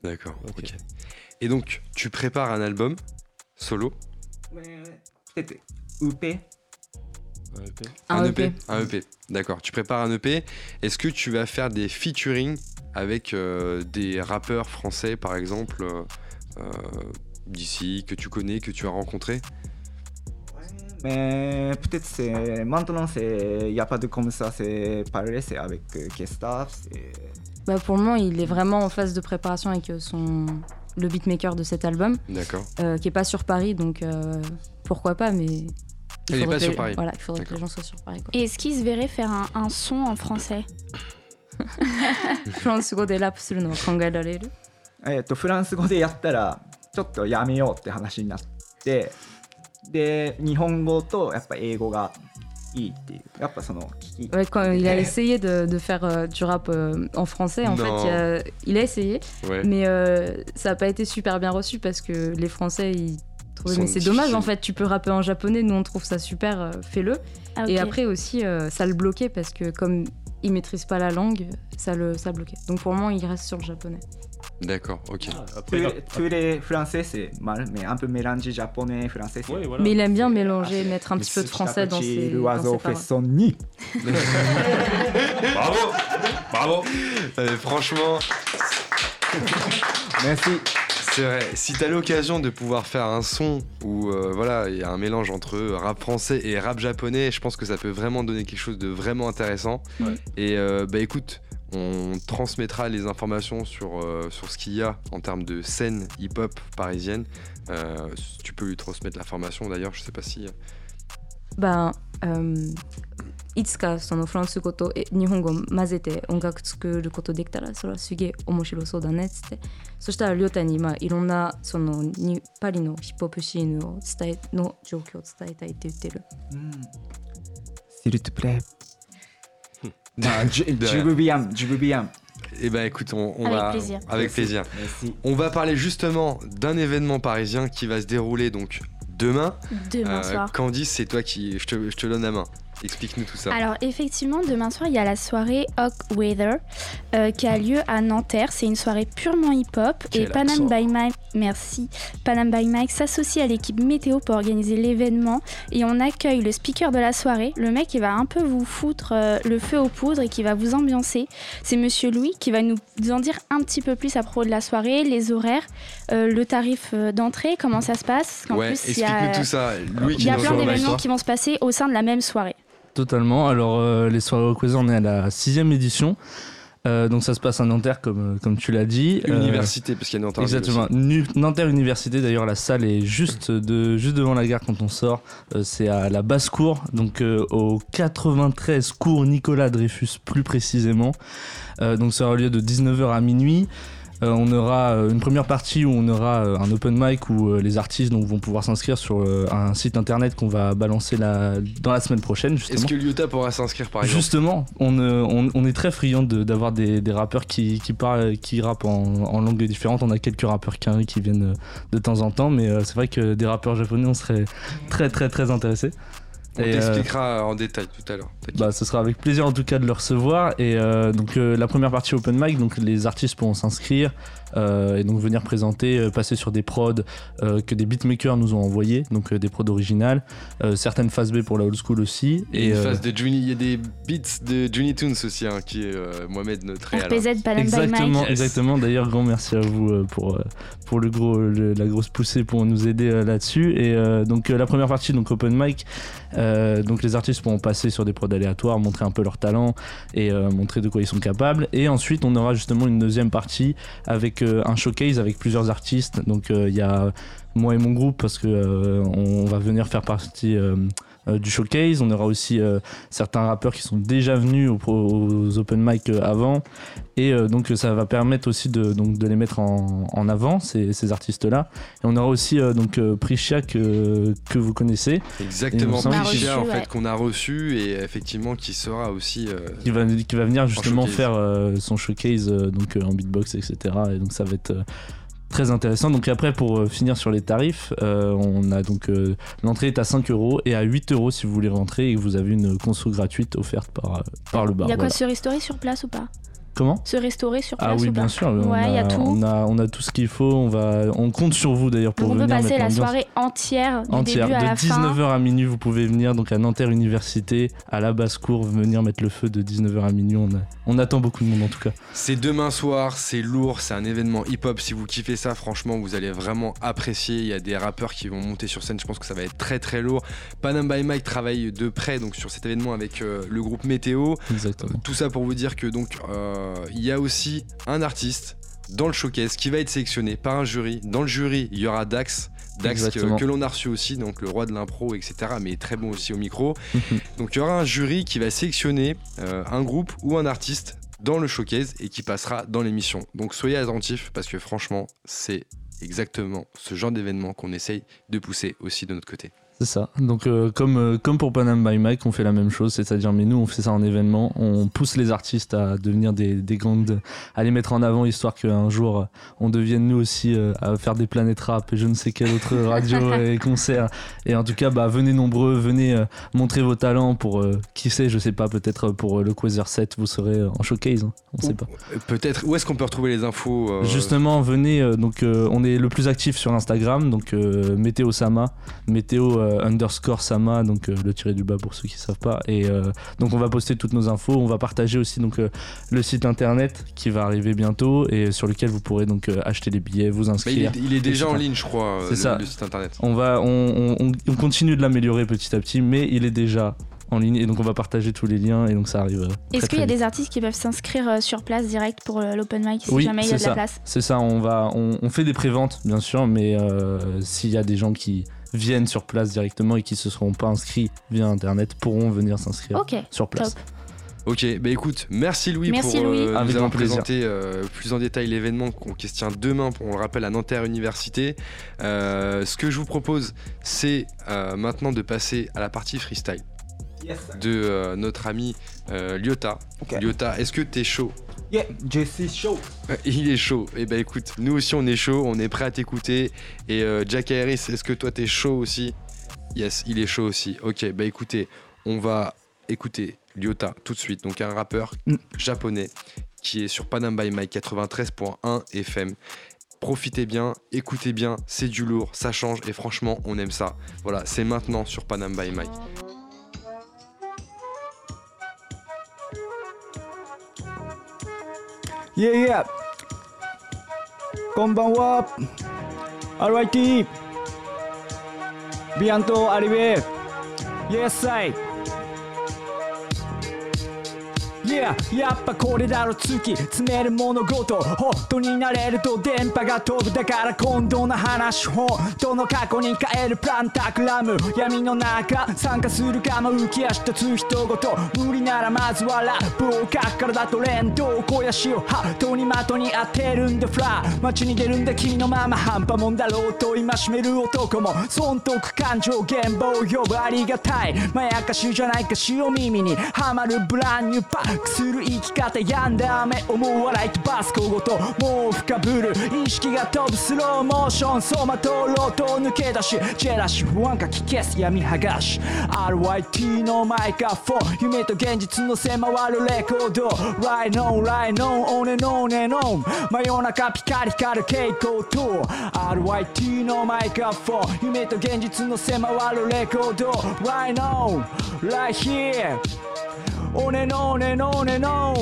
D'accord. Ok. ok. Et donc, tu prépares un album solo, peut-être EP Un EP. Un EP. Un EP. D'accord. Tu prépares un EP. Est-ce que tu vas faire des featuring avec euh, des rappeurs français, par exemple, d'ici, que tu connais, que tu as rencontré Mais peut-être c'est maintenant c'est il n'y a pas de comme ça c'est parler c'est avec euh, Kestaf c'est Bah, pour le moment, il est vraiment en phase de préparation avec euh, son le beatmaker de cet album, D'accord. euh, qui est pas sur Paris, donc euh, pourquoi pas, mais. il Elle est faudrait pas que sur les- Paris. Voilà, il faudrait que les D'accord. gens soient sur Paris. Quoi. Et est-ce qu'il se verrait faire un, un son en français フランス語でラップするのは考えられるえっとフランス語でやったらちょっとやめようって話になって で日本語とやっぱ英語がいいっていうやっぱその聞き Ouais, quand il a essayé de, de faire euh, du rap euh, en français, en Non. fait, il a, il a essayé, Ouais. mais euh, ça n'a pas été super bien reçu parce que les Français, ils trouvaient, Sont mais c'est dommage difficiles. en fait, tu peux rapper en japonais, nous on trouve ça super, euh, fais-le. Ah, Et ok. après aussi, euh, ça le bloquait parce que comme il maîtrise pas la langue, ça le ça bloquait. Donc pour le moment, il reste sur le japonais. D'accord. Ok. Après, tous les- tous les français c'est mal mais un peu mélangé japonais français c'est Ouais, voilà. Mais il aime bien mélanger, mettre un petit peu de français dans ses, le dans oiseau ses fait son nid Bravo Bravo Euh, franchement, merci c'est vrai. Si t'as l'occasion de pouvoir faire un son où euh, voilà, il y a un mélange entre euh, rap français et rap japonais, je pense que ça peut vraiment donner quelque chose de vraiment intéressant. Et euh, bah écoute, on transmettra les informations sur, sur ce qu'il y a en termes de scène hip-hop parisienne. tu peux lui transmettre l'information d'ailleurs, je sais pas si. Ben, いつかそのフランス語とえ日本語を混ぜて音楽作ることできたらそれはすげえ面白そうだねっつってそしたらりょうたにまあいろんなそのにパリのヒップホップシーンを伝えの状況を伝えたいって言ってる s'il te plaît Ah, je, De je rien. veux bien je veux bien Eh ben écoute, on, on Avec va. plaisir. Avec plaisir. merci On va parler justement d'un événement parisien qui va se dérouler donc demain. Demain Euh, soir. Candice, c'est toi qui. Je te, je te donne la main. Explique-nous tout ça. Alors effectivement, demain soir, il y a la soirée Hawk Weather euh, qui a lieu à Nanterre. C'est une soirée purement hip-hop et Panam by Mike, merci. Panam by Mike s'associe à l'équipe météo pour organiser l'événement et on accueille le speaker de la soirée, le mec qui va un peu vous foutre euh, le feu aux poudres et qui va vous ambiancer. C'est Monsieur Louis qui va nous en dire un petit peu plus à propos de la soirée, les horaires, euh, le tarif d'entrée, comment ça se passe. Ouais, plus, il y a, explique-nous tout ça. Louis il qui y a nous plein d'événements qui vont se passer au sein de la même soirée. Totalement. Alors, euh, les soirées Rockweather, on est à la sixième édition. Euh, donc, ça se passe à Nanterre, comme, comme tu l'as dit. Euh, Université, parce qu'il y a une interview Exactement. Nanterre Université, d'ailleurs, la salle est juste, de, juste devant la gare quand on sort. Euh, c'est à la basse-cour, donc euh, au 93 cours Nicolas Dreyfus, plus précisément. Euh, donc, ça aura lieu de 19h à minuit. Euh, on aura euh, une première partie où on aura euh, un open mic où les artistes donc, vont pouvoir s'inscrire sur un site internet qu'on va balancer la- dans la semaine prochaine. Justement. Est-ce que Lyota pourra s'inscrire par exemple? Justement, on, on, on est très friand de- d'avoir des, des rappeurs qui, qui parlent, qui rappent en, en langues différentes. On a quelques rappeurs qui viennent de temps en temps, mais c'est vrai que des rappeurs japonais, on serait très très très intéressés. On euh, t'expliquera en détail tout à l'heure. bah, ce sera avec plaisir en tout cas de le recevoir. Et euh, donc euh, la première partie open mic, donc les artistes pourront s'inscrire et donc venir présenter, euh, passer sur des prods euh, que des beatmakers nous ont envoyés, donc euh, des prods originales, euh, certaines phases B pour la old school aussi. Et une euh, phase de Juni, il y a des beats de Juni Toons aussi, hein, qui est euh, Mohamed notre hein. RPZ, Panam by Exactement, Mike. Exactement. D'ailleurs, grand merci à vous euh, pour, euh, pour le gros, le- la grosse poussée pour nous aider euh, là-dessus. Et euh, donc euh, la première partie, donc open mic, euh, donc les artistes pourront passer sur des prods aléatoires, montrer un peu leur talent et euh, montrer de quoi ils sont capables. Et ensuite, on aura justement une deuxième partie avec euh, un showcase avec plusieurs artistes. Donc euh, il y a moi et mon groupe parce que euh, on va venir faire partie euh, du showcase. On aura aussi euh, certains rappeurs qui sont déjà venus aux, open mic euh, avant. Et euh, donc ça va permettre aussi de, donc, de les mettre en, en avant, ces, ces artistes-là. Et on aura aussi euh, donc euh, Prisha que, que vous connaissez, Exactement, reçu, en fait ouais. qu'on a reçu et effectivement qui sera aussi. euh, qui va, qui va venir justement faire euh, son showcase euh, donc, euh, en beatbox, etc. Et donc ça va être... Très intéressant. Donc après, pour euh, finir sur les tarifs, euh, on a donc euh, l'entrée est à 5 euros et à 8 euros si vous voulez rentrer et que vous avez une conso gratuite offerte par, par le bar. Il y a quoi Voilà. se restaurer sur place ou pas? Comment Se restaurer sur place Ah oui, ou pas bien sûr. on, Ouais, il y a a, tout. on a on a tout ce qu'il faut. On va, on compte sur vous d'ailleurs pour Donc on peut venir passer la soirée entière du entière. début à De la fin. 19h à minuit, vous pouvez venir donc à Nanterre Université, à la basse-cour, venir mettre le feu de 19h à minuit. On, a- on attend beaucoup de monde en tout cas. C'est demain soir, c'est lourd, c'est un événement hip-hop. Si vous kiffez ça, franchement, vous allez vraiment apprécier. Il y a des rappeurs qui vont monter sur scène. Je pense que ça va être très très lourd. Panam by Mike travaille de près donc sur cet événement avec euh, le groupe Météo. Exactement. Tout ça pour vous dire que donc euh, il y a aussi un artiste dans le showcase qui va être sélectionné par un jury. Dans le jury, il y aura Dax. Dax que l'on a reçu aussi, donc le roi de l'impro, etc. Mais très bon aussi au micro. donc il y aura un jury qui va sélectionner euh, un groupe ou un artiste dans le showcase et qui passera dans l'émission. Donc soyez attentifs parce que franchement, c'est exactement ce genre d'événement qu'on essaye de pousser aussi de notre côté. C'est ça. Donc euh, comme, euh, comme pour Panam by Mike, on fait la même chose, c'est-à-dire mais nous on fait ça en événement, on pousse les artistes à devenir des, des gangs, à les mettre en avant histoire qu'un jour euh, on devienne nous aussi euh, à faire des planètes rap et je ne sais quelle autre radio et concert. Et en tout cas, bah, venez nombreux, venez euh, montrer vos talents pour euh, qui sait, je sais pas, peut-être pour euh, le Quasar 7, vous serez euh, en showcase, hein, on sait pas. Peut-être, où est-ce qu'on peut retrouver les infos euh, Justement, venez. euh, donc, euh, on est le plus actif sur Instagram, donc euh, Météo Sama, Météo euh, underscore Sama, donc euh, le tiré du bas pour ceux qui savent pas. Et euh, donc, on va poster toutes nos infos. On va partager aussi donc euh, le site internet qui va arriver bientôt et sur lequel vous pourrez donc euh, acheter les billets, vous Bah, il, inscrire. est, il est déjà en ligne, je crois, euh, C'est le, ça. le site internet. On va, on, on- on continue de l'améliorer petit à petit, mais il est déjà en ligne et donc on va partager tous les liens et donc ça arrive. euh, Est-ce qu'il y a des artistes qui peuvent s'inscrire euh, sur place direct pour euh, l'open mic si Oui, jamais il y a c'est de la ça. place? C'est ça, on, va, on, on fait des préventes, bien sûr, mais euh, s'il y a des gens qui viennent sur place directement et qui se seront pas inscrits via internet pourront venir s'inscrire Ok, sur place. top. Ok, bah écoute, merci Louis Merci, pour Louis. euh, nous avoir présenté euh, plus en détail l'événement qu'on- tient demain, on le rappelle, à Nanterre Université. Euh, ce que je vous propose, c'est euh, maintenant de passer à la partie freestyle. De euh, notre ami euh, Lyota. Lyota, est-ce que t'es chaud? Yeah, je suis chaud. Il est chaud. Et bah écoute, nous aussi on est chaud, on est prêt à t'écouter. Et euh, Jack Harris, est-ce que toi t'es chaud aussi? Yes, il est chaud aussi. Ok, bah écoutez, on va écouter Lyota tout de suite. Donc un rappeur Mm. japonais qui est sur Panam by Mike 93.1 FM. Profitez bien, écoutez bien, c'est du lourd, ça change et franchement on aime ça. Voilà, c'est maintenant sur Panam by Mike. いえいえこんばんは。RIT ビアントアリベ。イエスサイ Yeah やっぱこれだろ月詰める物事ホットになれると電波が飛ぶだから今度の話本当の過去に変えるプランタクラム。闇の中参加するかも浮き足立つ人ごと無理ならまずはラップを書くからだと連動肥やしをハートに的に当てるんだフラ。ー街に出るんだ君のまま半端もんだろうと戒める男も損得感情現場を呼ぶありがたい。まやかしじゃないか。潮耳に。はまるブランニューパックする生き方やんだ雨思う笑い飛ばす小言もう深ぶる意識が飛ぶスローモーション走馬灯ロートを抜け出しジェラシー不安かき消す闇剥がし RYT のマイクフォン夢と現実の迫るレコード Right on right on on and on and on 真夜中ピカリ光る蛍光灯 RYT のマイクフォン夢と現実の迫るレコード Right on right here おねのおねのねの。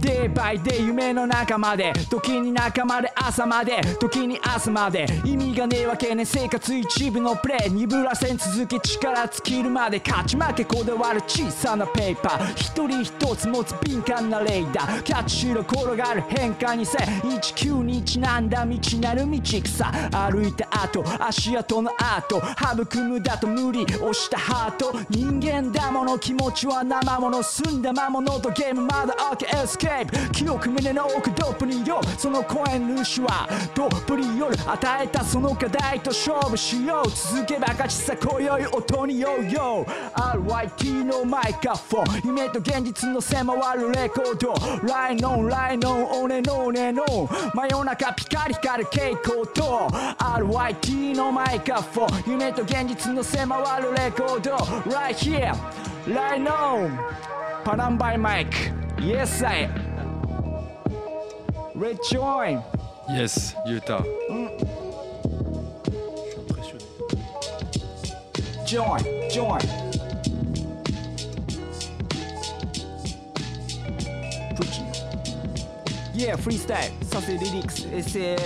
デイバイデイ夢の中まで。時に仲間で朝まで。時に朝まで。意味がねえわけね生活一部のプレイ。鈍らせん続き力尽きるまで。勝ち負けこだわる小さなペーパー。一人一つ持つ敏感なレーダー。キャッチしろ転がる変化にせ。19にちなんだ道なる道草。歩いた後足跡の後育むだと無理押したハート。人間だもの。気持ちは生もの。澄んだ魔物とゲームまだ開けエスケープ。記憶胸の奥ドップによその声主はドップによる与えたその課題と勝負しよう続けばかしさ今宵音にようよ RYT のマイクフォン夢と現実の迫るレコードライノンライノンオネノネノ真夜中ピカリ光る蛍光灯 RYT のマイクフォン夢と現実の迫るレコード Right here Right now Padam by Mike. Yes, I. Rejoin. Yes, Utah. Mm. Join, join. Yeah, freestyle. Ça lyrics It's c'est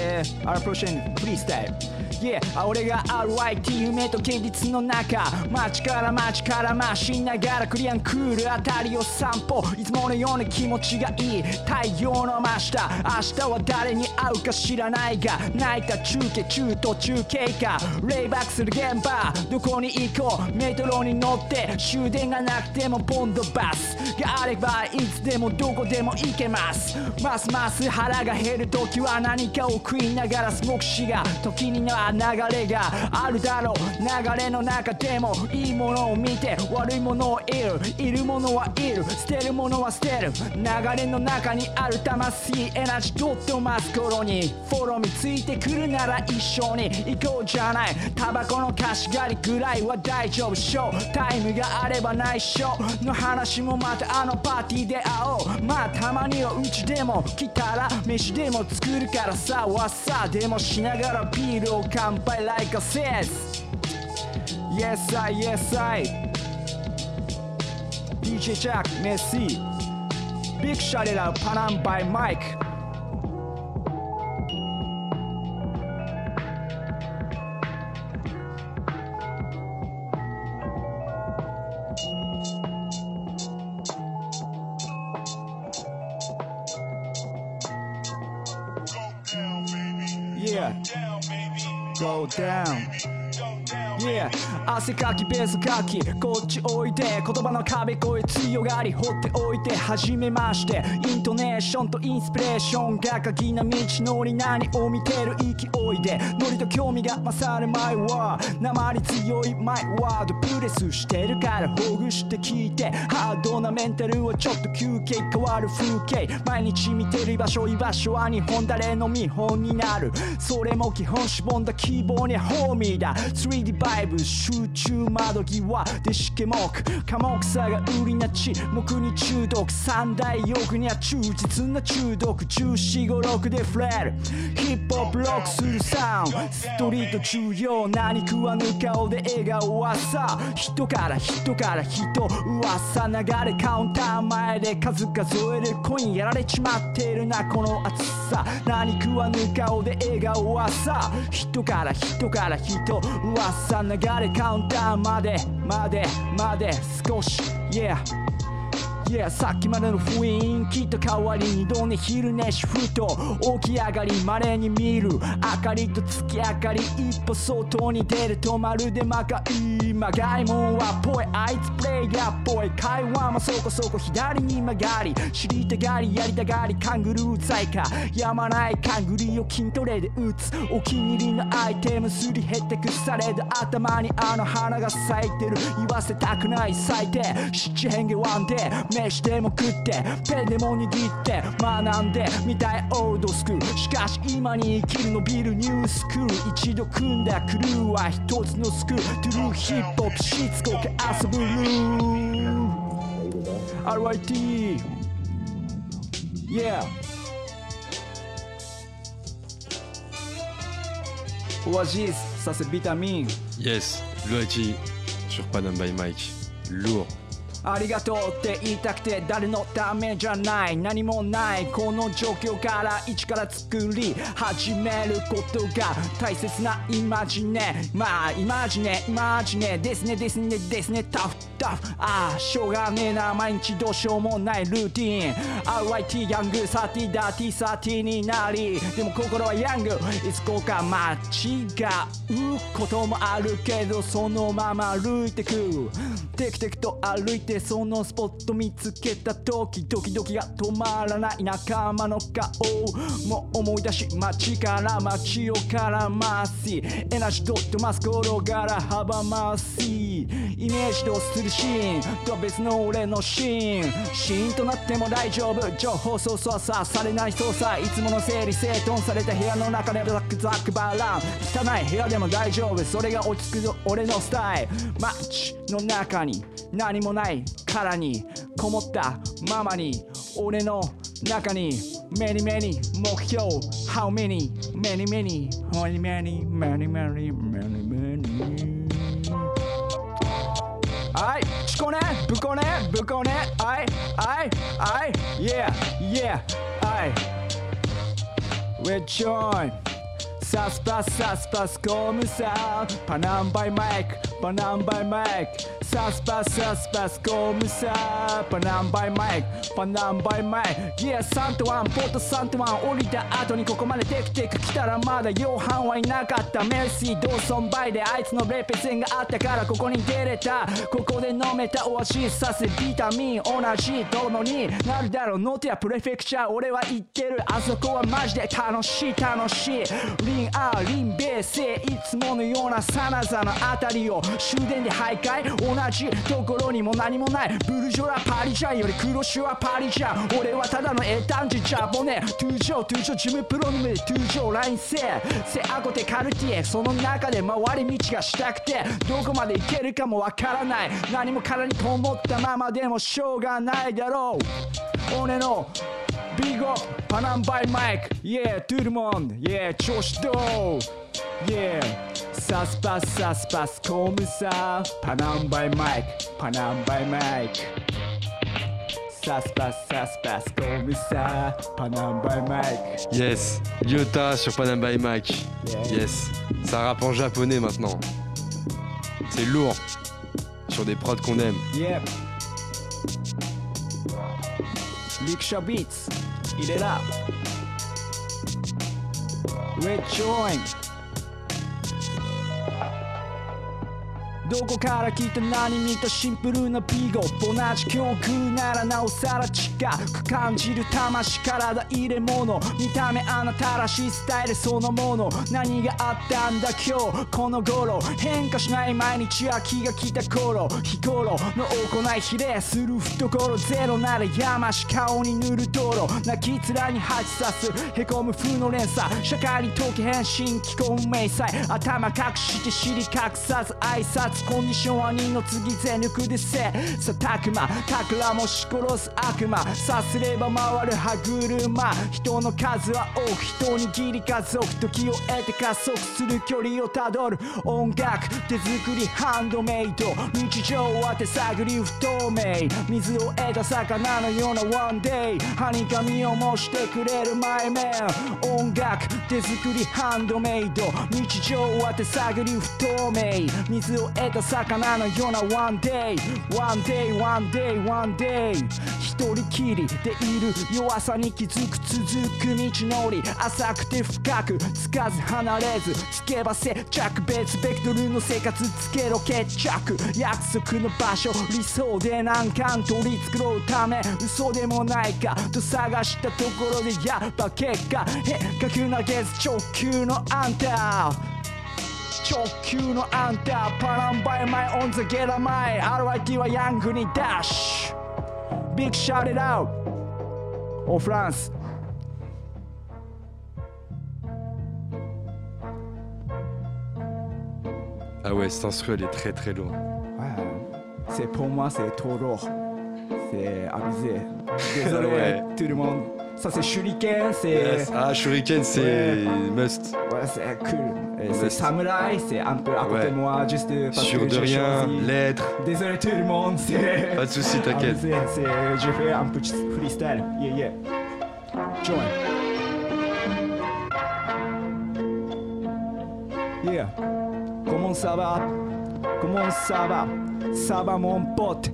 à la prochaine freestyle. Yeah 俺が RYT 夢と現実の中。街から街から回しながらクリアンクールあたりを散歩。いつものような気持ちがいい。太陽の真下。明日は誰に会うか知らないが。泣いた中継中途中経過。レイバックする現場。どこに行こう。メトロに乗って。終電がなくてもポンドバス。があればいつでもどこでも行けます。ますます腹が減る時は何かを食いながらスモークしが時には流れがあるだろう流れの中でもいいものを見て悪いものをいるいるものはいる捨てるものは捨てる流れの中にある魂エナジーとってを待つ頃にフォローについてくるなら一緒に行こうじゃないタバコの貸し借りぐらいは大丈夫ショータイムがあれば内緒の話もまたあのパーティーで会おうまあたまにはうちでも来たら飯でも作るからさわさでもしながらビールを乾杯 like a says Yes I Yes I. DJ Jack Messi. Big shout out Panam by Mike down. Yeah. 汗かきベースかきこっちおいで言葉の壁越え強がり掘っておいて初めましてイントネーションとインスピレーションが鍵な道のり何を見てる勢いでノリと興味が勝るマイワー鉛強いマイワードプレスしてるからほぐして聞いてハードなメンタルはちょっと休憩変わる風景毎日見てる居場所居場所は日本誰の見本になる。それも基本しぼんだ希望にホーミーだ。3D バイブ集中窓際でしけもく。寡黙さが売りな沈黙に中毒。三大欲には忠実な中毒。1456でフレるヒップホップロックするサウンストリート重要何食わぬ顔で笑顔はさ。人から人から人噂流れ。カウンター前で数数えるコインやられちまってるなこの暑さ。何食わぬ顔で笑顔はさ。人から人から人噂流れカウンターまでまでまで少し Yeah Yeah さっきまでの雰囲気と変わり二度寝昼寝シフト起き上がり稀に見る。明かりと月明かり一歩外に出るとまるで魔界まがいもんはぽいあいつプレイヤーっぽい会話もそこそこ左に曲がり知りたがりやりたがりカングルー在かやまないカングリを筋トレで打つお気に入りのアイテムすり減ってくされる頭にあの花が咲いてる。言わせたくない最低七変化ワンで飯でも食ってペンでも握って学んでみたいオールドスクールしかし今に生きるのビルニュースクール一度組んだクルーは一つのスクールトゥルーヒップホップしつこく遊ぶルー RIT Yeah Oasis, ça c'est vitamine Yes, Luigi sur Panam by Mike. Lourd. ありがとうって言いたくて誰のためじゃない。何もない。この状況から一から作り始めることが大切なイマジネ。まあイマジネイマジネ。ですねですねですね。タフタフ。ああしょうがねえな。毎日どうしようもないルーティン。RIT ヤングサティダティサティになり。でも心はヤング。いつこか間違うこともあるけどそのまま歩いてく。テクテクと歩いてそのスポット見つけた時ドキドキが止まらない仲間の顔。も思い出し街から街を絡ます。エナジードットマス転がら阻ます。イメージとするシーンと別の俺のシーン。シーンとなっても大丈夫。情報操作さされない操作。いつもの整理整頓された部屋の中でザクザクバラン汚い部屋でも大丈夫。それが落ち着く俺のスタイル。マッチの中に何もない。い殻にこもったままに俺の中にメニメニ目標 How many many many many many many many many many はい、チコね、ブコね、ブコね、はい、はい、はい、yeah, yeah, はい。We're join. サスパスサスパスコムサパナンバイマイクパナンバイマイクサスパスサスパスコムサパナンバイマイクパナンバイマイク。Yeah サントワンポットサントワン降りた後にここまでテクテク来たらまだ洋飯はいなかった。メルシードーソンバイであいつのレペゼンがあったからここに出れた。ここで飲めたオアシスさせビタミン同じどのになるだろう。ノートやプレフェクチャー俺は言ってるあそこはマジで楽しい楽しい。リンアーリンベーセいつものようなサナザのあたりを終電で徘徊。じところにも何もない。ブルジョラパリジャンより黒シュワパリジャン。俺はただの英単児ジジャポネ。通常通常ジョ、ジムプロの目で通常ラインセセアゴテカルティエその中で回り道がしたくてどこまで行けるかもわからない。何も殻にこもったままでもしょうがないだろう。俺のビッグアップパナンバイマイク。Yeah トゥルモン。Yeah 調子どう？イマイ ça se passe, ça se passe comme ça. Panam by Mike, Panam by Mike. Ça se passe, ça se passe comme ça. Panam by Mike. Yes, Lyota sur Panam by Mike. Yes. ça rappe en japonais maintenant. C'est lourd. Sur des prods qu'on aime. Yep. Luke Beats, il est là. どこから来た何見たシンプルなビゴ同じ境遇ならなおさら近く感じる魂体入れ物見た目あなたらしいスタイルそのもの何があったんだ今日この頃変化しない毎日は気が来た頃日頃の行い比例する懐ゼロなら山し顔に塗る道路泣き面に蜂刺すへこむ風の連鎖社会に溶け変身気候明細頭隠して尻隠さず挨拶コンディションは二の次全力でせ。さたくま宝もし殺す悪魔さすれば回る歯車人の数は多く人にぎり家族時を得て加速する距離をたどる。音楽手作りハンドメイド。日常は手探り不透明。水を得た魚のようなワンデイ。はにかみを模してくれるマイメン音楽手作りハンドメイド。日常は手探り不透明。水を得れた魚のような One day One day One day One day. 一人きりでいる弱さに気づく続く道のり。浅くて深くつかず離れずつけば接着別ベクトルの生活つけろ決着。約束の場所理想で難関取り繕うため嘘でもないかと探したところでやっぱ結果変化球投げず直球のあんた。直球のあんたパランバイマイオンザゲラマイ RIT はヤングにダッシュ Big shout it out オフランス Ah ouais, cet instru, elle est très très loin. Ouais, c'est pour moi c'est trop lourd. C'est abusé. Désolé Ouais. tout le monde. Ça c'est Shuriken, c'est Yes. Ah, Shuriken, c'est must. ouais, c'est cool. C'est samouraï, c'est un peu à côté Ouais. de moi juste parce Sûr que de rien, l'être. Désolé tout le monde, c'est Pas de soucis, t'inquiète. c'est je fais un petit freestyle. Yeah yeah. Join. Yeah. Comment ça va? Comment ça va? Ça va mon pote.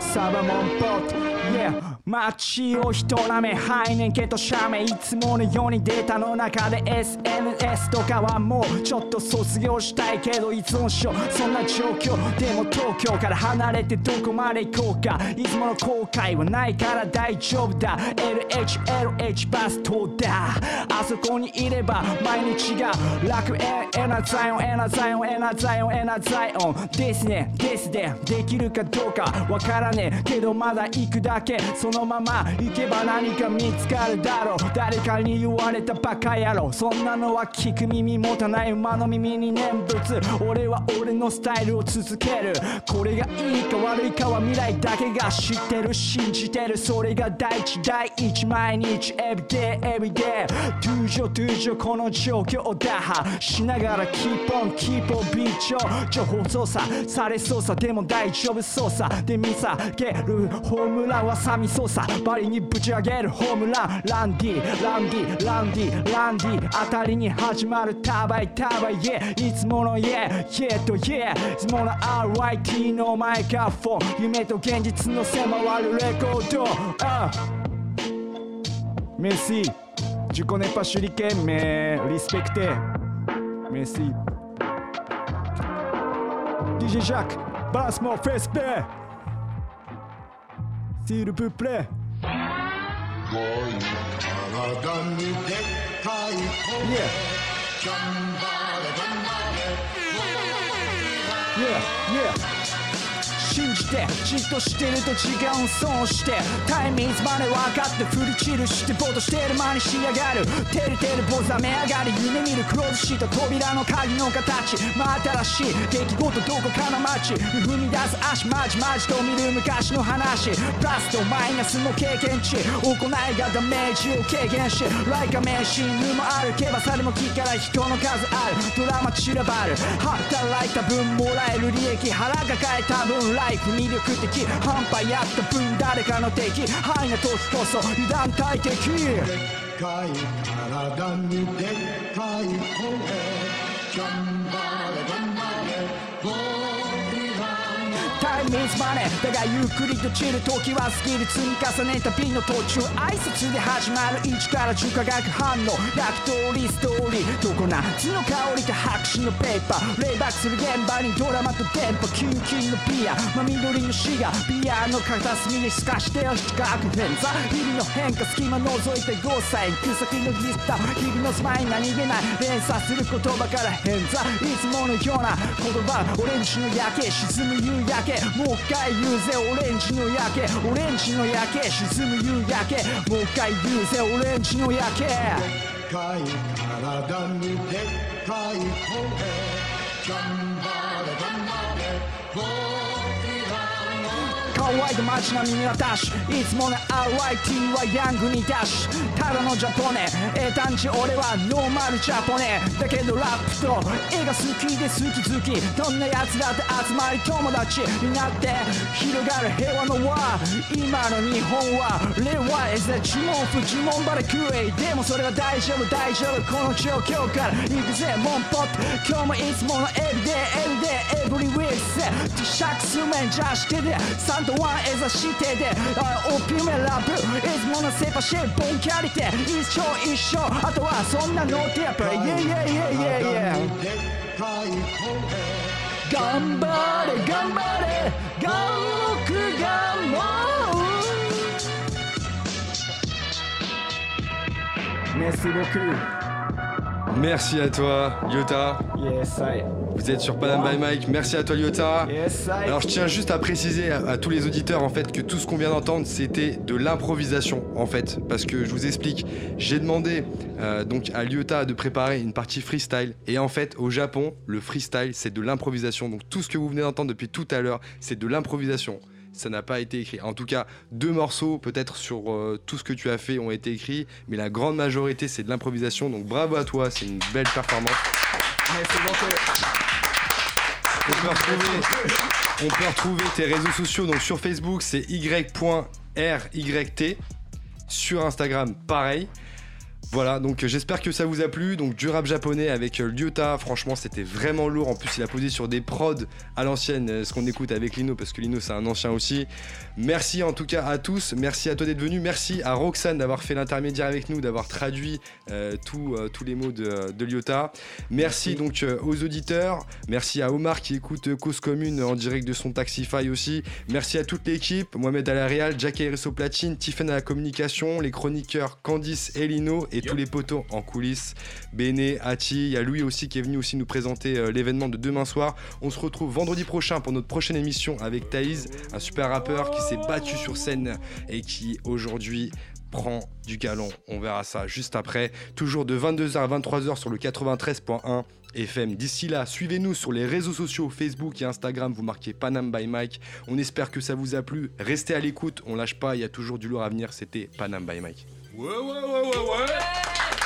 Ça va mon pote. Yeah. 街を人らめはいねんけどシャメいつものようにデータの中で SNS とかはもうちょっと卒業したいけどいつもしょそんな状況。でも東京から離れてどこまで行こうか。いつもの後悔はないから大丈夫だ。LHLH バストだあそこにいれば毎日が楽。園エナザイオンエナザイオンエナザイオンエナザイオン。ですねですでできるかどうかわからないねえけどまだ行くだけ。そのまま行けば何か見つかるだろう。誰かに言われたバカ野郎。そんなのは聞く耳持たない馬の耳に念仏。俺は俺のスタイルを続ける。これがいいか悪いかは未来だけが知ってる。信じてる。それが第一第一毎日。everyday everyday 通常通常この状況打破。しながら keep on keep on ビーチを情報操作されそうさでも大丈夫操作。で見下げるホームランはサミソーサバリにぶち上げるホームラン。ランディランディランディランディ。あたりに始まるタバイタバイ、yeah、いつものイエイエとイエいつもの RIT のマイカフォン。夢と現実の狭わるレコード、uh、メッシー。自己ネパ手裏剣。メリスペクテメッシー。DJ ジャックバーンスもフェスペー。S'il vous. Yeah. Yeah, yeah. 信じてじっとしてると時間を損してタイミングまで分かって振り散るしてボートしてる間に仕上がる。てるてる坊ざめ上がり夢見るクローズシート扉の鍵の形。真新しい出来事どこかの街。踏み出す足まじまじと見る昔の話。プラスとマイナスの経験値。行いがダメージを軽減しライカ名シーンもある。けばされも聞から人の数ある。ドラマ散らばる。働いた分もらえる利益。腹抱えた分ライフ魅力的半端やった分誰かの敵。範囲通すこそ。油断大敵でっかい体にでっかい声イズマネーだがゆっくりと散る時はスキル積み重ねた瓶の途中挨拶で始まる1から10化学反応ラクトリストーリー。どこな夏の香りと白紙のペーパー。レイバックする現場にドラマと電波キンキンのビア真緑の死がビアの片隅に透かしてよ四角偏差日々の変化隙間覗いてゴーサイン草木のギスタ日々のスマイル何気ない連鎖する言葉から変座いつものような言葉オレンジの夜景沈む夕焼けもう一回言うぜオレンジの夜景。オレンジの夜景沈む夕焼け。もう一回言うぜオレンジの夜景。顔ワイド街並みにはダッシュいつもの RYT はヤングにダッシュただのジャポネ。英単値俺はノーマルジャポネ。だけどラップと絵が好きで好き好きどんな奴だって集まり友達になって広がる平和の輪今の日本は令和 is a 呪文不呪文バレクエイでもそれは大丈夫大丈夫。この状況から行くぜモンポット今日もいつものエビデイエビデイエブリウィークセティシャクスメンジャーしてでサントは絵差してでオピュメラブいつものセパシェイボンキャリティ。一生一生。あとはそんなノーティアプ。レイイイイイイイイイイ頑張れ頑張れ。眼目がもう寝すごく Merci à toi, Lyota. Yes I Vous êtes sur Panam by Mike. Merci à toi, Lyota. Yes I Alors je tiens juste à préciser à, à tous les auditeurs en fait que tout ce qu'on vient d'entendre c'était de l'improvisation en fait parce que je vous explique j'ai demandé euh, donc à Lyota de préparer une partie freestyle et en fait au Japon le freestyle c'est de l'improvisation donc tout ce que vous venez d'entendre depuis tout à l'heure c'est de l'improvisation ça n'a pas été écrit. En tout cas, deux morceaux peut-être sur euh, tout ce que tu as fait ont été écrits, mais la grande majorité c'est de l'improvisation. Donc bravo à toi, c'est une belle performance. Merci On peut retrouver, on peut retrouver tes réseaux sociaux. Donc sur Facebook, c'est y.ryt. Sur Instagram, pareil. Voilà, donc euh, j'espère que ça vous a plu. Donc du rap japonais avec euh, Lyota, franchement c'était vraiment lourd. En plus il a posé sur des prods à l'ancienne, euh, ce qu'on écoute avec Lino, parce que Lino c'est un ancien aussi. Merci en tout cas à tous, merci à toi d'être venu, merci à Roxane d'avoir fait l'intermédiaire avec nous, d'avoir traduit euh, tout, euh, tous les mots de, de Lyota. Merci, donc euh, aux auditeurs, merci à Omar qui écoute Cause Commune en direct de son Taxify aussi. Merci à toute l'équipe, Mohamed à la Real, Jack au platine, Tiffen à la communication, les chroniqueurs Candice et Lino et tous les potos en coulisses. Béné, Ati, il y a Louis aussi qui est venu aussi nous présenter euh, l'événement de demain soir. On se retrouve vendredi prochain pour notre prochaine émission avec Thaïs, un super rappeur qui s'est battu sur scène et qui aujourd'hui prend du galon. On verra ça juste après. Toujours de 22h à 23h sur le 93.1 FM. D'ici là, suivez-nous sur les réseaux sociaux Facebook et Instagram. Vous marquez Panam by Mike. On espère que ça vous a plu. Restez à l'écoute. On lâche pas. Il y a toujours du lourd à venir. C'était Panam by Mike. Uou, uou, uou, uou.